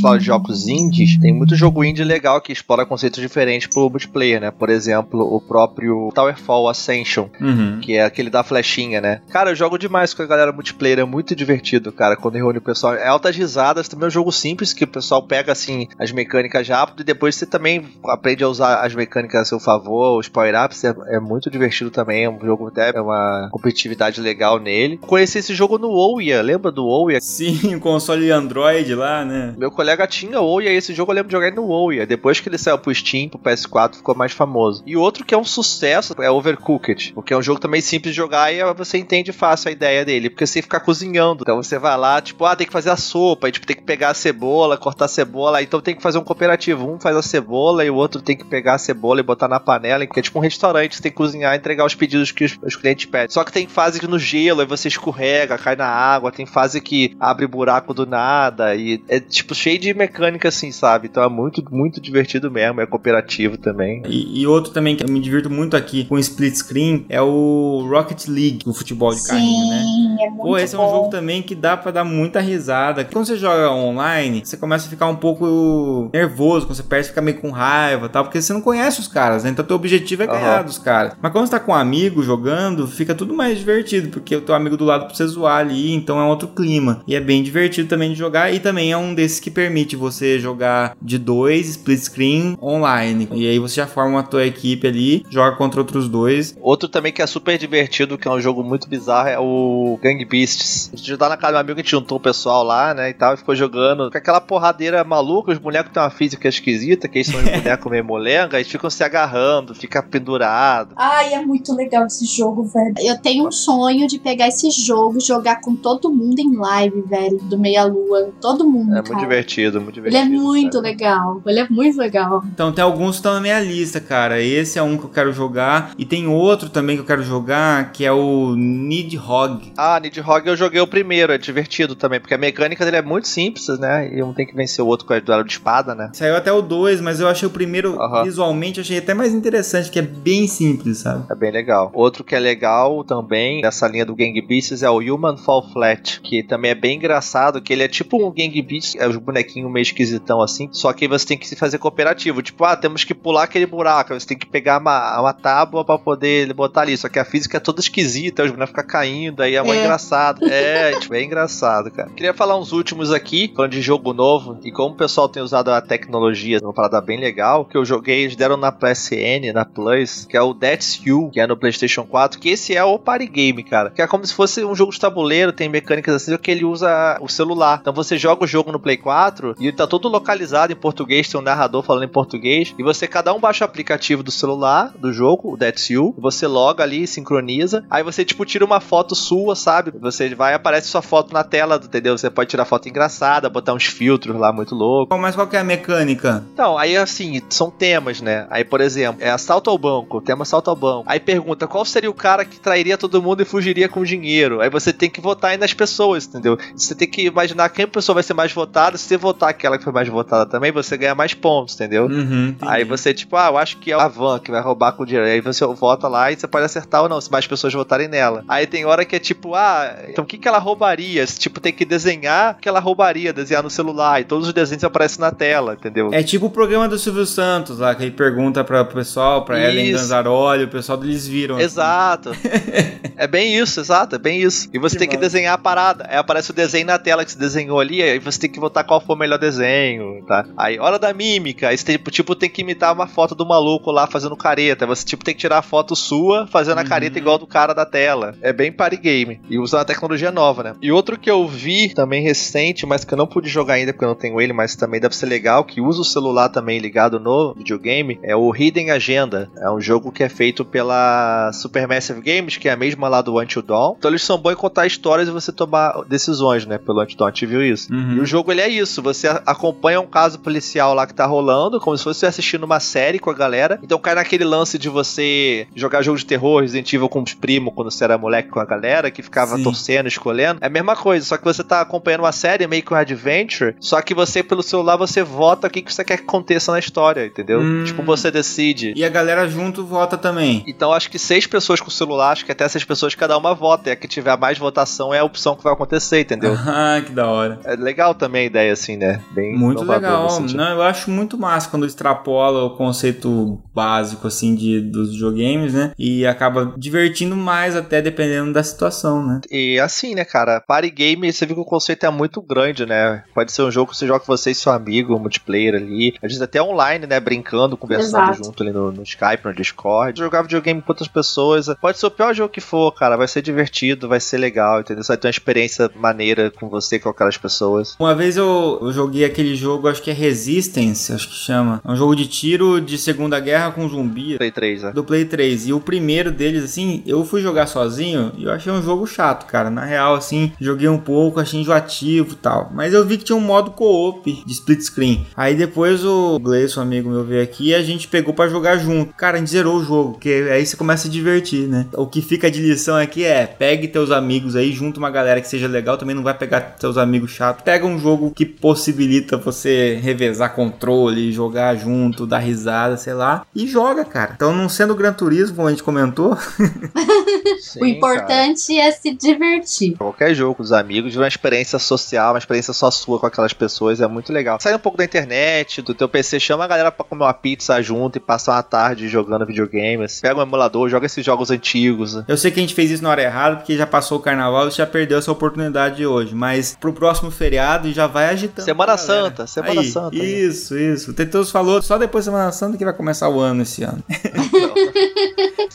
Fala de jogos indies, tem muito jogo indie legal que explora conceitos diferentes pro multiplayer, né? Por exemplo, o próprio Towerfall Ascension, Uhum. que é aquele da flechinha, né? Cara, eu jogo demais com a galera multiplayer, é muito divertido, cara, quando reúne o pessoal. É altas risadas, também é um jogo simples, que o pessoal pega, assim, as mecânicas rápido e depois você também aprende a usar as mecânicas a seu favor, os power-ups, é, é muito divertido também, é um jogo até, é uma competitividade legal nele. Conheci esse jogo no Ouya, lembra do Ouya? Sim, o console Android lá, né? Meu colega tinha o Ouya, e esse jogo eu lembro de jogar no Ouya. Depois que ele saiu pro Steam, pro PS4, ficou mais famoso. E outro que é um sucesso é Overcooked, porque é um jogo também simples de jogar e você entende fácil a ideia dele, porque você fica cozinhando. Então você vai lá, tipo, ah, tem que fazer a sopa, e tipo, tem que pegar a cebola, cortar a cebola, então tem que fazer um cooperativo. Um faz a cebola e o outro tem que pegar a cebola e botar na panela, que é tipo um restaurante, você tem que cozinhar e entregar os pedidos que os, os clientes pedem. Só que tem fase que no gelo, aí você escorrega, cai na água, tem fase que abre buraco do nada, e é tipo cheio de mecânica assim, sabe? Então é muito, muito divertido mesmo, é cooperativo também. E, e outro também que eu me divirto muito aqui com split screen é o Rocket League, o futebol de carrinho, né? Sim, é muito Pô, esse é um bom. jogo também que dá pra dar muita risada. Quando você joga online, você começa a ficar um pouco nervoso, quando você perde, fica meio com raiva e tal, porque você não conhece os caras, né? Então teu objetivo é ganhar Aham. dos caras. Mas quando você tá com um amigo jogando, fica tudo mais divertido, porque o teu amigo do lado pra você zoar ali, então é um outro clima. E é bem divertido também de jogar, e também é um desses que permite você jogar de dois, split screen, online. E aí você já forma a tua equipe ali, joga contra outros dois. Outro também que é super divertido, que é um jogo muito bizarro, é o Gang Beasts. A gente tá na casa do meu amigo, a gente juntou o pessoal lá, né, e tal, e ficou jogando com aquela porradeira maluca, os bonecos têm uma física esquisita, que eles são os [LAUGHS] bonecos meio molenga, eles ficam se agarrando, fica pendurado. Ai, é muito legal esse jogo, velho. Eu tenho um sonho de pegar esse jogo e jogar com todo mundo em live, velho, do Meia Lua. Todo mundo, É cara. muito divertido, muito Ele divertido. é muito sabe? legal. Ele é muito legal. Então tem alguns que estão na minha lista, cara. Esse é um que eu quero jogar. E tem outro também que eu quero jogar, que é o Nidhogg. Ah, Nidhogg eu joguei o primeiro, é divertido também, porque a mecânica dele é muito simples, né? E um tem que vencer o outro com a duelo de espada, né? Saiu até o 2, mas eu achei o primeiro, visualmente, achei até mais interessante, que é bem simples, sabe? É bem legal. Outro que é legal também, nessa linha do Gang Beasts, é o Human Fall Flat, que também é bem engraçado, que ele é tipo um Gang Beasts, é os bonequinhos meio esquisitão assim, só que você tem que se fazer cooperativo. Tipo, ah, temos que pular aquele buraco, você tem que pegar uma, uma tábua pra poder botar ali, só que a física é toda esquisita, os bonecos ficam caindo, aí é É. engraçado. É, [LAUGHS] tipo, é engraçado, cara. Queria falar uns últimos aqui, falando de jogo novo, e como o pessoal tem usado a tecnologia, uma parada bem legal, que eu joguei, eles deram na PSN, na Plus, que é o That's You, que é no PlayStation 4, que esse é o party game, cara. Que é como se fosse um jogo de tabuleiro, tem mecânicas assim, só que ele usa o celular. Então você joga o jogo no Play 4 e tá todo localizado em português, tem um narrador falando em português, e você, cada um baixa o aplicativo do celular, do jogo, o That's You, você loga ali, sincroniza, aí você, tipo, tira uma foto sua, sabe? Você vai e aparece sua foto na tela, entendeu? Você pode tirar foto engraçada, botar uns filtros lá muito louco. Mas qual que é a mecânica? Então, aí assim, são temas, né? Aí, por exemplo, é assalto ao banco, tema assalto ao banco. Aí pergunta qual seria o cara que trairia todo mundo e fugiria com dinheiro. Aí você tem que votar aí nas pessoas, entendeu? Você tem que imaginar quem pessoa vai ser mais votada. Se você votar aquela que foi mais votada também, você ganha mais pontos, entendeu? Uhum. Aí você, tipo, ah, eu acho que é a van que vai roubar com dinheiro. Aí você vota lá e você pode acertar ou não, se mais pessoas votarem nela. Aí tem hora que é tipo, ah, então o que, que ela roubaria? Tipo, tem que desenhar o que ela roubaria, desenhar no celular. E todos os desenhos aparecem na tela, entendeu? É tipo o programa do Silvio Santos lá, que ele pergunta pra o pessoal, pra Ellen. Ganzaroli, o pessoal deles viram. assim. Exato. [LAUGHS] é bem isso, exato, é bem isso. E você Que tem que desenhar a parada. Aí aparece o desenho na tela que você desenhou ali, aí você tem que votar qual foi melhor desenho, tá? Aí, hora da mímica, aí você tem, tipo, tem que imitar uma foto do maluco lá fazendo careta. Você, tipo, tem que tirar a foto sua fazendo a Uhum. careta igual do cara da tela. É bem party game. E usando a tecnologia nova, né? E outro que eu vi também recente, mas que eu não pude jogar ainda porque eu não tenho ele, mas também deve ser legal, que usa o celular também ligado no videogame, é o Hidden Agenda. É um jogo que é feito pela Supermassive Games, que é a mesma lá do Until Dawn. Então eles são bons em contar histórias e você tomar decisões, né? Pelo Until Dawn, a gente viu isso. Uhum. E o jogo ele é isso, você acompanha um caso policial lá que tá rolando, como se fosse assistindo uma série com a galera. Então cai naquele lance de você jogar jogo de terror, Resident Evil com os primos quando você era moleque com a galera, que ficava Sim. torcendo, escolhendo. É a mesma coisa, só que você tá acompanhando uma série meio que um adventure, só que você, pelo celular, você vota o que, que você quer que aconteça na história, entendeu? Hum. Tipo, você decide. E a galera junto vota também. Então acho que seis pessoas com celular, acho que até seis pessoas cada uma vota. E a que tiver mais votação é a opção que vai acontecer, entendeu? [LAUGHS] Ah, que da hora. É legal também a ideia, assim, né? Bem Muito legal. Não, eu acho muito massa quando extrapola o conceito básico assim de dos videogames, né? E acaba divertindo mais até dependendo da situação, né? E assim, né, cara, party game, você viu que o conceito é muito grande, né? Pode ser um jogo que você joga com você e seu amigo, multiplayer ali. Às vezes até online, né? Brincando, conversando Exato. junto ali no, no Skype, no Discord. Jogar videogame com outras pessoas. Pode ser o pior jogo que for, cara. Vai ser divertido, vai ser legal, entendeu? Você vai ter uma experiência maneira com você e com aquelas pessoas. Uma vez eu, eu joguei aquele jogo, acho que é Resistance, acho que chama. É um jogo de tiro de Segunda Guerra com zumbi. Play 3, né? Do Play 3. E o primeiro deles, assim, eu fui jogar sozinho e eu achei um jogo chato, cara. Na real, assim, joguei um pouco, achei enjoativo e tal. Mas eu vi que tinha um modo co-op de split screen. Aí depois o Gleison, amigo meu, veio aqui e a gente pegou pra jogar junto. Cara, a gente zerou o jogo, porque aí você começa a se divertir, né? O que fica de lição aqui é: pegue teus amigos aí, junto uma galera que seja legal. Também não vai pegar teus amigos chatos. Pega um jogo que possibilita você revezar controle, jogar junto, dar risada, sei lá, e joga, cara. Então, não sendo Gran Turismo, como a gente comentou, [LAUGHS] [LAUGHS] o importante é se divertir. Qualquer jogo com os amigos, uma experiência social, uma experiência só sua com aquelas pessoas, é muito legal. Sai um pouco da internet, do teu PC, chama a galera pra comer uma pizza junto e passar uma tarde jogando videogame. assim. Pega um emulador, joga esses jogos antigos. Eu sei que a gente fez isso na hora errada, porque já passou o carnaval e você já perdeu essa oportunidade de hoje. Mas pro próximo feriado já vai agitando. Semana. Santa, Semana Aí, Santa. né? Isso, isso. O Teteus falou só depois da Semana Santa que vai começar o ano esse ano. [LAUGHS]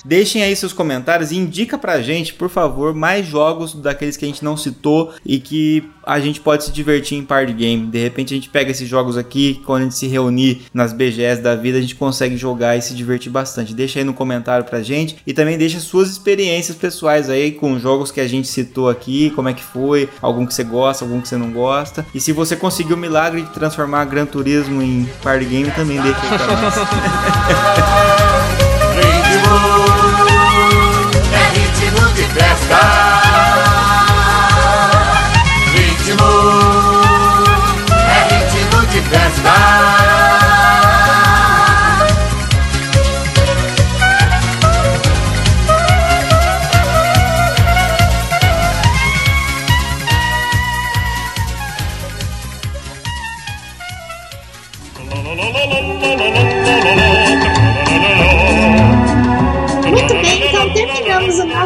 Deixem aí seus comentários e indica pra gente, por favor, mais jogos daqueles que a gente não citou e que a gente pode se divertir em party game. De repente a gente pega esses jogos aqui, quando a gente se reunir nas BGS da vida, a gente consegue jogar e se divertir bastante. Deixa aí no comentário pra gente e também deixa suas experiências pessoais aí com jogos que a gente citou aqui, como é que foi, algum que você gosta, algum que você não gosta. E se você conseguiu o milagre de transformar Gran Turismo em party game, também deixa aí pra nós. [LAUGHS] [LAUGHS] Festa. Ritmo é ritmo de festa.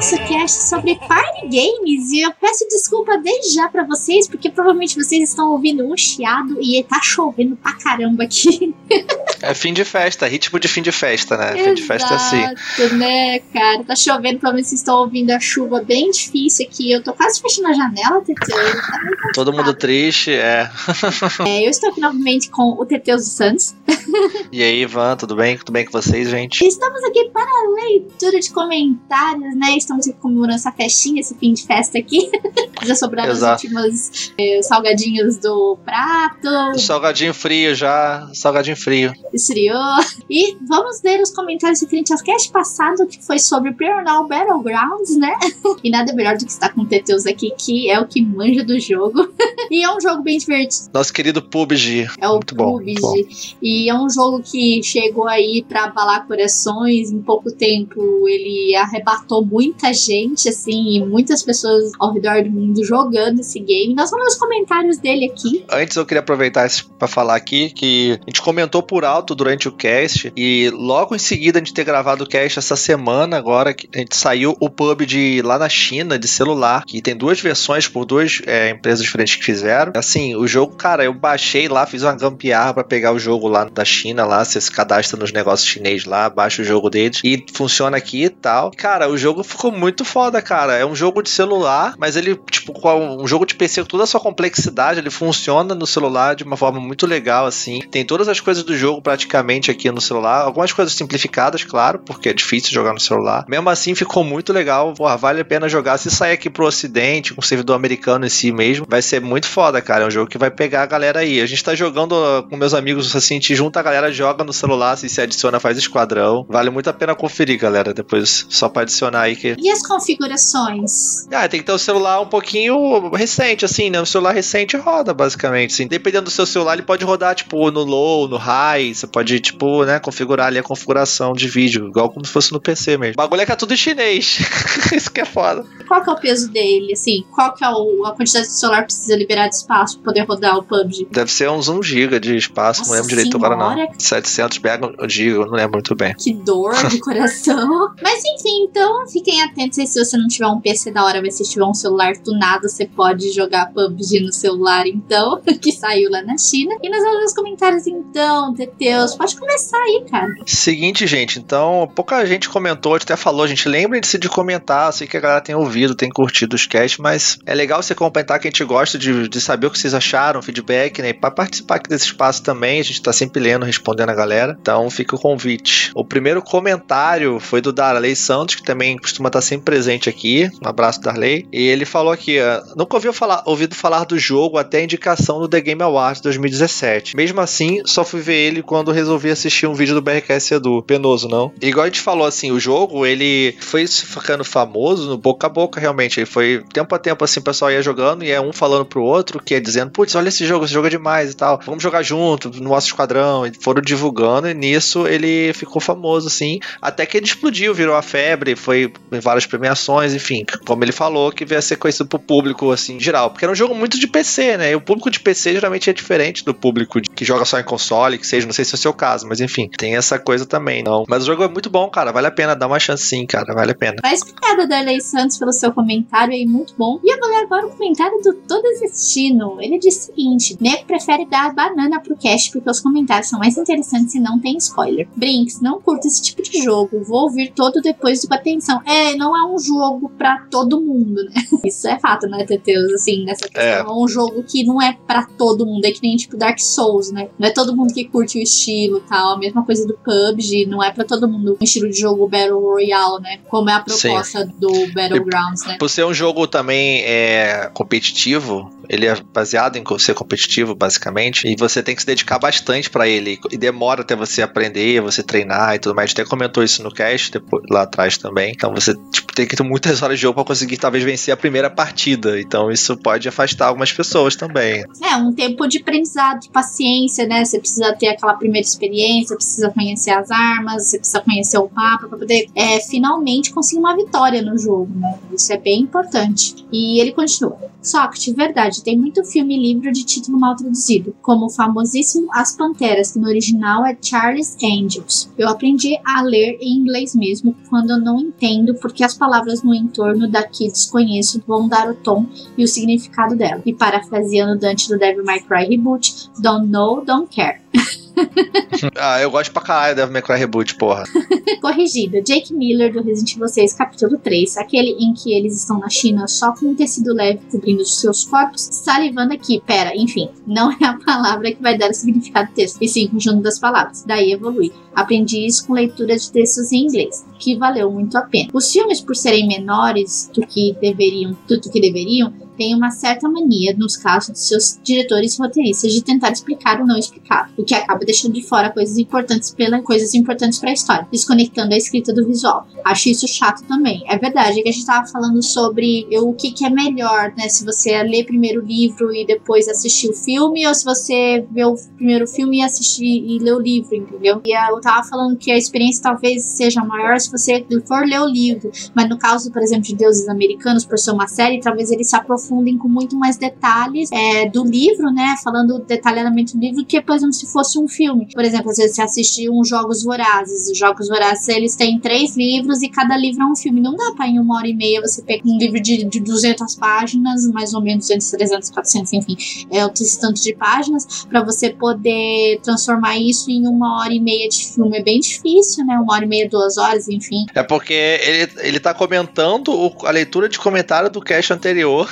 Nosso cast sobre party games e eu peço desculpa desde já pra vocês, porque provavelmente vocês estão ouvindo um chiado e tá chovendo pra caramba aqui. É fim de festa, ritmo de fim de festa, né? Fim de festa é assim. Exato, né, cara? Tá chovendo, provavelmente vocês estão ouvindo a chuva bem difícil aqui. Eu tô quase fechando a janela, Teteu. Tá Todo mundo triste, é. [LAUGHS] É, eu estou aqui novamente com o Teteus dos Santos. E aí, Ivan, tudo bem? Tudo bem com vocês, gente? Estamos aqui para a leitura de comentários, né? Estamos aqui comemorando essa festinha, esse fim de festa aqui. [LAUGHS] Já sobraram os Exato. últimos eh, salgadinhos do prato, Salgadinho frio já, salgadinho frio. esfriou. E vamos ler os comentários referentes ao cast passado, que foi sobre Pyronal Battlegrounds, né? [LAUGHS] E nada melhor do que estar com o Teteus aqui, que é o que manja do jogo. [LAUGHS] E é um jogo bem divertido. Nosso querido PUBG. É o Muito bom, PUBG. muito bom. E é um jogo que chegou aí pra abalar corações. Em pouco tempo ele arrebatou muita gente, assim, muitas pessoas ao redor do mundo jogando esse game. Nós vamos nos comentários dele aqui. Antes eu queria aproveitar pra falar aqui que a gente comentou por alto durante o cast e logo em seguida a gente ter gravado o cast essa semana agora a gente saiu o pub de lá na China de celular que tem duas versões por duas é, empresas diferentes que fizeram. Assim, o jogo, cara, eu baixei lá, fiz uma gambiarra pra pegar o jogo lá da China lá, você se cadastra nos negócios chineses lá, baixa o jogo deles e funciona aqui e tal. Cara, o jogo ficou muito foda, cara. É um jogo de celular, mas ele tipo um jogo de PC com toda a sua complexidade, ele funciona no celular de uma forma muito legal assim. Tem todas as coisas do jogo praticamente aqui no celular. Algumas coisas simplificadas, claro, porque é difícil jogar no celular. Mesmo assim, ficou muito legal. Porra, vale a pena jogar. Se sair aqui pro ocidente, com o servidor americano em si mesmo, vai ser muito foda, cara. É um jogo que vai pegar a galera aí. A gente tá jogando com meus amigos, assim, a gente junta a galera, joga no celular, assim, se adiciona, faz esquadrão. Vale muito a pena conferir, galera. Depois, só pra adicionar aí que. E as configurações? Ah, tem que ter o celular um pouquinho recente, assim, né? Um celular recente roda, basicamente. Assim. Dependendo do seu celular, ele pode rodar, tipo, no low, no high. Você pode, tipo, né, configurar ali a configuração de vídeo, igual como se fosse no PC mesmo. O bagulho é que é tudo em chinês. [LAUGHS] Isso que é foda. Qual que é o peso dele, assim? Qual que é o- a quantidade de celular que precisa liberar de espaço pra poder rodar o PUBG? Deve ser uns 1 GB de espaço, não Nossa lembro direito agora não. senhora. 700 MB eu não lembro muito bem. Que dor de coração. [LAUGHS] Mas enfim, então fiquem atentos aí se você não tiver um PC da hora, mas se tiver um celular tunado, você pode jogar PUBG no celular, então, [LAUGHS] que saiu lá na China. E nos outros comentários, então, Teteus, pode começar aí, cara. Seguinte, gente, então, pouca gente comentou, até falou, gente, lembrem-se de comentar, sei que a galera tem ouvido, tem curtido os casts, mas é legal você comentar que a gente gosta de, de saber o que vocês acharam, feedback, né, pra participar aqui desse espaço também, a gente tá sempre lendo, respondendo a galera, então fica o convite. O primeiro comentário foi do Darley Santos, que também costuma estar sempre presente aqui, um abraço, Darley, e ele falou aqui, ó, nunca ouviu falar, ouvido falar do jogo até a indicação do The Game Awards 2017, mesmo assim, só fui ver ele quando resolvi assistir um vídeo do BRKS Edu, penoso, não? E igual a gente falou, assim, o jogo, ele foi ficando famoso no boca a boca, realmente. Ele foi tempo a tempo, assim, o pessoal ia jogando e é um falando pro outro, que é dizendo, putz, olha esse jogo, esse jogo é demais e tal. Vamos jogar junto, no nosso esquadrão. E foram divulgando e nisso ele ficou famoso, assim. Até que ele explodiu, virou a febre, foi várias premiações, enfim. Como ele falou, que veio a ser conhecido pro público, assim, geral. Porque era um jogo muito de PC, né? E o público de PC geralmente é diferente do público que joga só em console, que seja, não sei se é o seu caso, mas enfim, tem essa coisa também, não. Mas o jogo é muito bom, cara, vale a pena, dá uma chance sim, cara, vale a pena. Mas obrigada, Darley Santos, pelo seu comentário aí, muito bom. E eu vou ler agora o comentário do Todo Existino. Ele diz o seguinte: Nego prefere dar banana pro cast porque os comentários são mais interessantes e não tem spoiler. Brinks, não curto esse tipo de jogo. Vou ouvir todo depois com atenção. É, não é um jogo pra todo mundo, né? [LAUGHS] Isso é fato, né, Teteus? Assim, nessa questão. É. um jogo que não é pra todo mundo. É que nem tipo Dark Souls, né? Não é todo mundo que curte o estilo e tal. A mesma coisa do PUBG. Não é pra todo mundo um estilo de jogo Battle Royale, né? Como é a proposta do Battlegrounds, né? Por ser um jogo também é, competitivo, ele é baseado em ser competitivo, basicamente, e você tem que se dedicar bastante pra ele. E demora até você aprender, você treinar e tudo mais. A gente até comentou isso no cast depois, lá atrás também. Então você tipo, tem que ter muitas horas de jogo pra conseguir talvez vencer a primeira partida. Então isso pode afastar algumas pessoas também. É, um tempo de aprendizado, de paciência, né? Você precisa ter aquela primeira experiência, precisa conhecer as armas, você precisa conhecer o mapa pra poder é, finalmente conseguir uma vitória no jogo, né? Isso é bem importante. E ele continua. Socket, verdade, tem muito filme e livro de título mal traduzido, como o famosíssimo As Panteras, que no original é Charles Angels. Eu aprendi a ler em inglês mesmo quando eu não entendo porque as palavras no entorno daqui desconheço vão dar o tom e o significado dela. E parafraseando Dante do Devil May Cry Reboot, don't know, don't care. [LAUGHS] ah, eu gosto pra caralho Devil May Cry Reboot, porra. [LAUGHS] Corrigida, Jake Miller do Resident Evil 6, capítulo 3, aquele em que eles estão na China só com um tecido leve cobrindo os seus corpos, salivando aqui. Pera, enfim, não é a palavra que vai dar o significado do texto, e sim o conjunto das palavras. Daí evolui. Aprendi isso com leitura de textos em inglês, que valeu muito a pena. Os filmes, por serem menores do que deveriam, tudo que deveriam, têm uma certa mania, nos casos de seus diretores e roteiristas, de tentar explicar o não explicado, o que acaba deixando de fora coisas importantes pela coisas importantes para a história, desconectando a escrita do visual. Acho isso chato também. É verdade é que a gente tava falando sobre eu, o que, que é melhor, né? Se você ler primeiro o livro e depois assistir o filme, ou se você ver o primeiro filme e assistir e ler o livro, entendeu? E eu tava falando que a experiência talvez seja maior se você for ler o livro, mas no caso, por exemplo, de Deuses Americanos, por ser uma série, talvez eles se aprofundem com muito mais detalhes é, do livro, né? Falando detalhadamente do livro, que, por exemplo, se fosse um filme. Por exemplo, às vezes você assiste uns Jogos Vorazes. Os Jogos Vorazes, eles têm três livros e cada livro é um filme. Não dá pra em uma hora e meia você pegar um livro de, de 200 páginas, mais ou menos 200, 300, 400, enfim, é esse tanto de páginas, para você poder transformar isso em uma hora e meia de filme. É bem difícil, né? Uma hora e meia, duas horas, enfim. É porque ele, ele tá comentando o, a leitura de comentário do cast anterior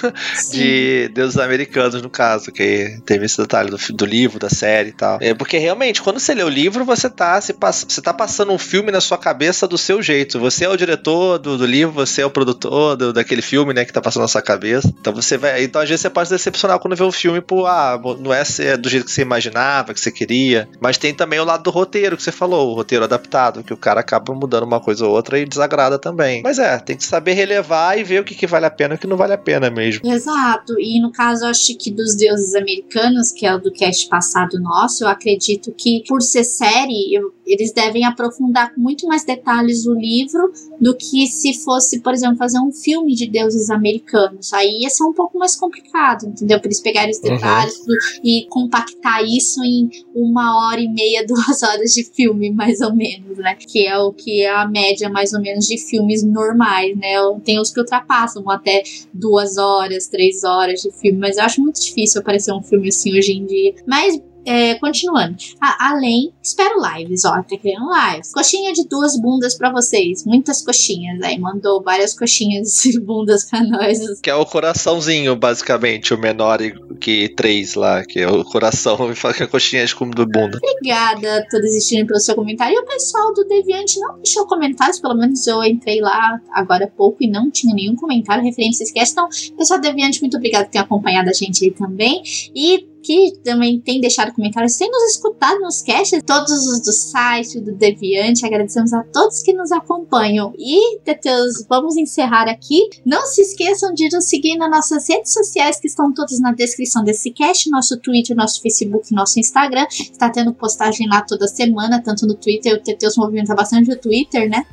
de deuses americanos, no caso, que teve esse detalhe do, do livro, da série e tal. É porque realmente, quando você lê o livro, você tá, se você tá passando um filme na sua cabeça do seu jeito. Você é o diretor do, do livro, você é o produtor do, daquele filme, né, que tá passando na sua cabeça. Então você vai. Então, às vezes, você pode decepcionar quando vê o filme por, ah, não é do jeito que você imaginava, que você queria. Mas tem também o lado do roteiro que você falou, o roteiro adaptado, que o cara acaba mudando uma coisa ou outra e desagrada também. Mas é, tem que saber relevar e ver o que, que vale a pena e o que não vale a pena mesmo. Exato. E no caso, acho que dos deuses americanos, que é o do cast passado nosso, eu acredito que por ser série, eu, eles devem aprofundar com muito mais detalhes o livro do que se fosse, por exemplo, fazer um filme de deuses americanos. Aí ia ser um pouco mais complicado, entendeu? Para eles pegarem os uhum. detalhes uhum. e compactar isso em uma hora e meia, [LAUGHS] duas horas de filme, mais ou menos, né? Que é o que é a média, mais ou menos, de filmes normais, né? Tem os que ultrapassam até duas horas, três horas de filme, mas eu acho muito difícil aparecer um filme assim hoje em dia. Mas é, continuando. Ah, além, espero lives, ó, tá querendo lives. Coxinha de duas bundas para vocês. Muitas coxinhas. Aí mandou várias coxinhas de [LAUGHS] bundas pra nós. Que é o coraçãozinho, basicamente, o menor que três lá, que é o coração [LAUGHS] e fala que é coxinha de bunda. Obrigada a todos existirem pelo seu comentário. E o pessoal do Deviante não deixou comentários, pelo menos eu entrei lá agora há pouco e não tinha nenhum comentário referente a esse. Então, pessoal do Deviante, muito obrigado por ter acompanhado a gente aí também. E que também tem deixado comentários, tem nos escutado nos casts, todos os do site, do Deviante. Agradecemos a todos que nos acompanham. E, Teteus, vamos encerrar aqui. Não se esqueçam de nos seguir nas nossas redes sociais, que estão todas na descrição desse cast: nosso Twitter, nosso Facebook, nosso Instagram. Está tendo postagem lá toda semana, tanto no Twitter. O Teteus movimenta bastante o Twitter, né?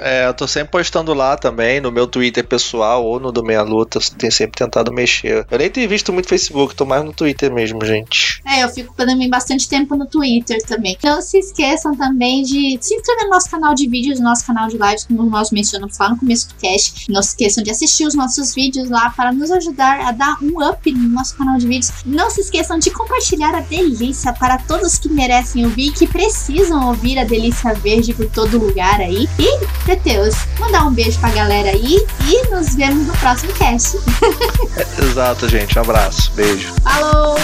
é, eu tô sempre postando lá também, no meu Twitter pessoal ou no do Meia Luta. Tenho sempre tentado mexer. Eu nem tenho visto muito Facebook, tô mais no Twitter Mesmo, gente. É, eu fico também bastante tempo no Twitter também. Não se esqueçam também de se inscrever no nosso canal de vídeos, no nosso canal de lives, como nós mencionamos lá no começo do cast. Não se esqueçam de assistir os nossos vídeos lá para nos ajudar a dar um up no nosso canal de vídeos. Não se esqueçam de compartilhar a delícia para todos que merecem ouvir e que precisam ouvir a delícia verde por todo lugar aí. E, Teteus, mandar um beijo pra galera aí e nos vemos no próximo cast. [LAUGHS] Exato, gente. Um abraço. Beijo. Falou!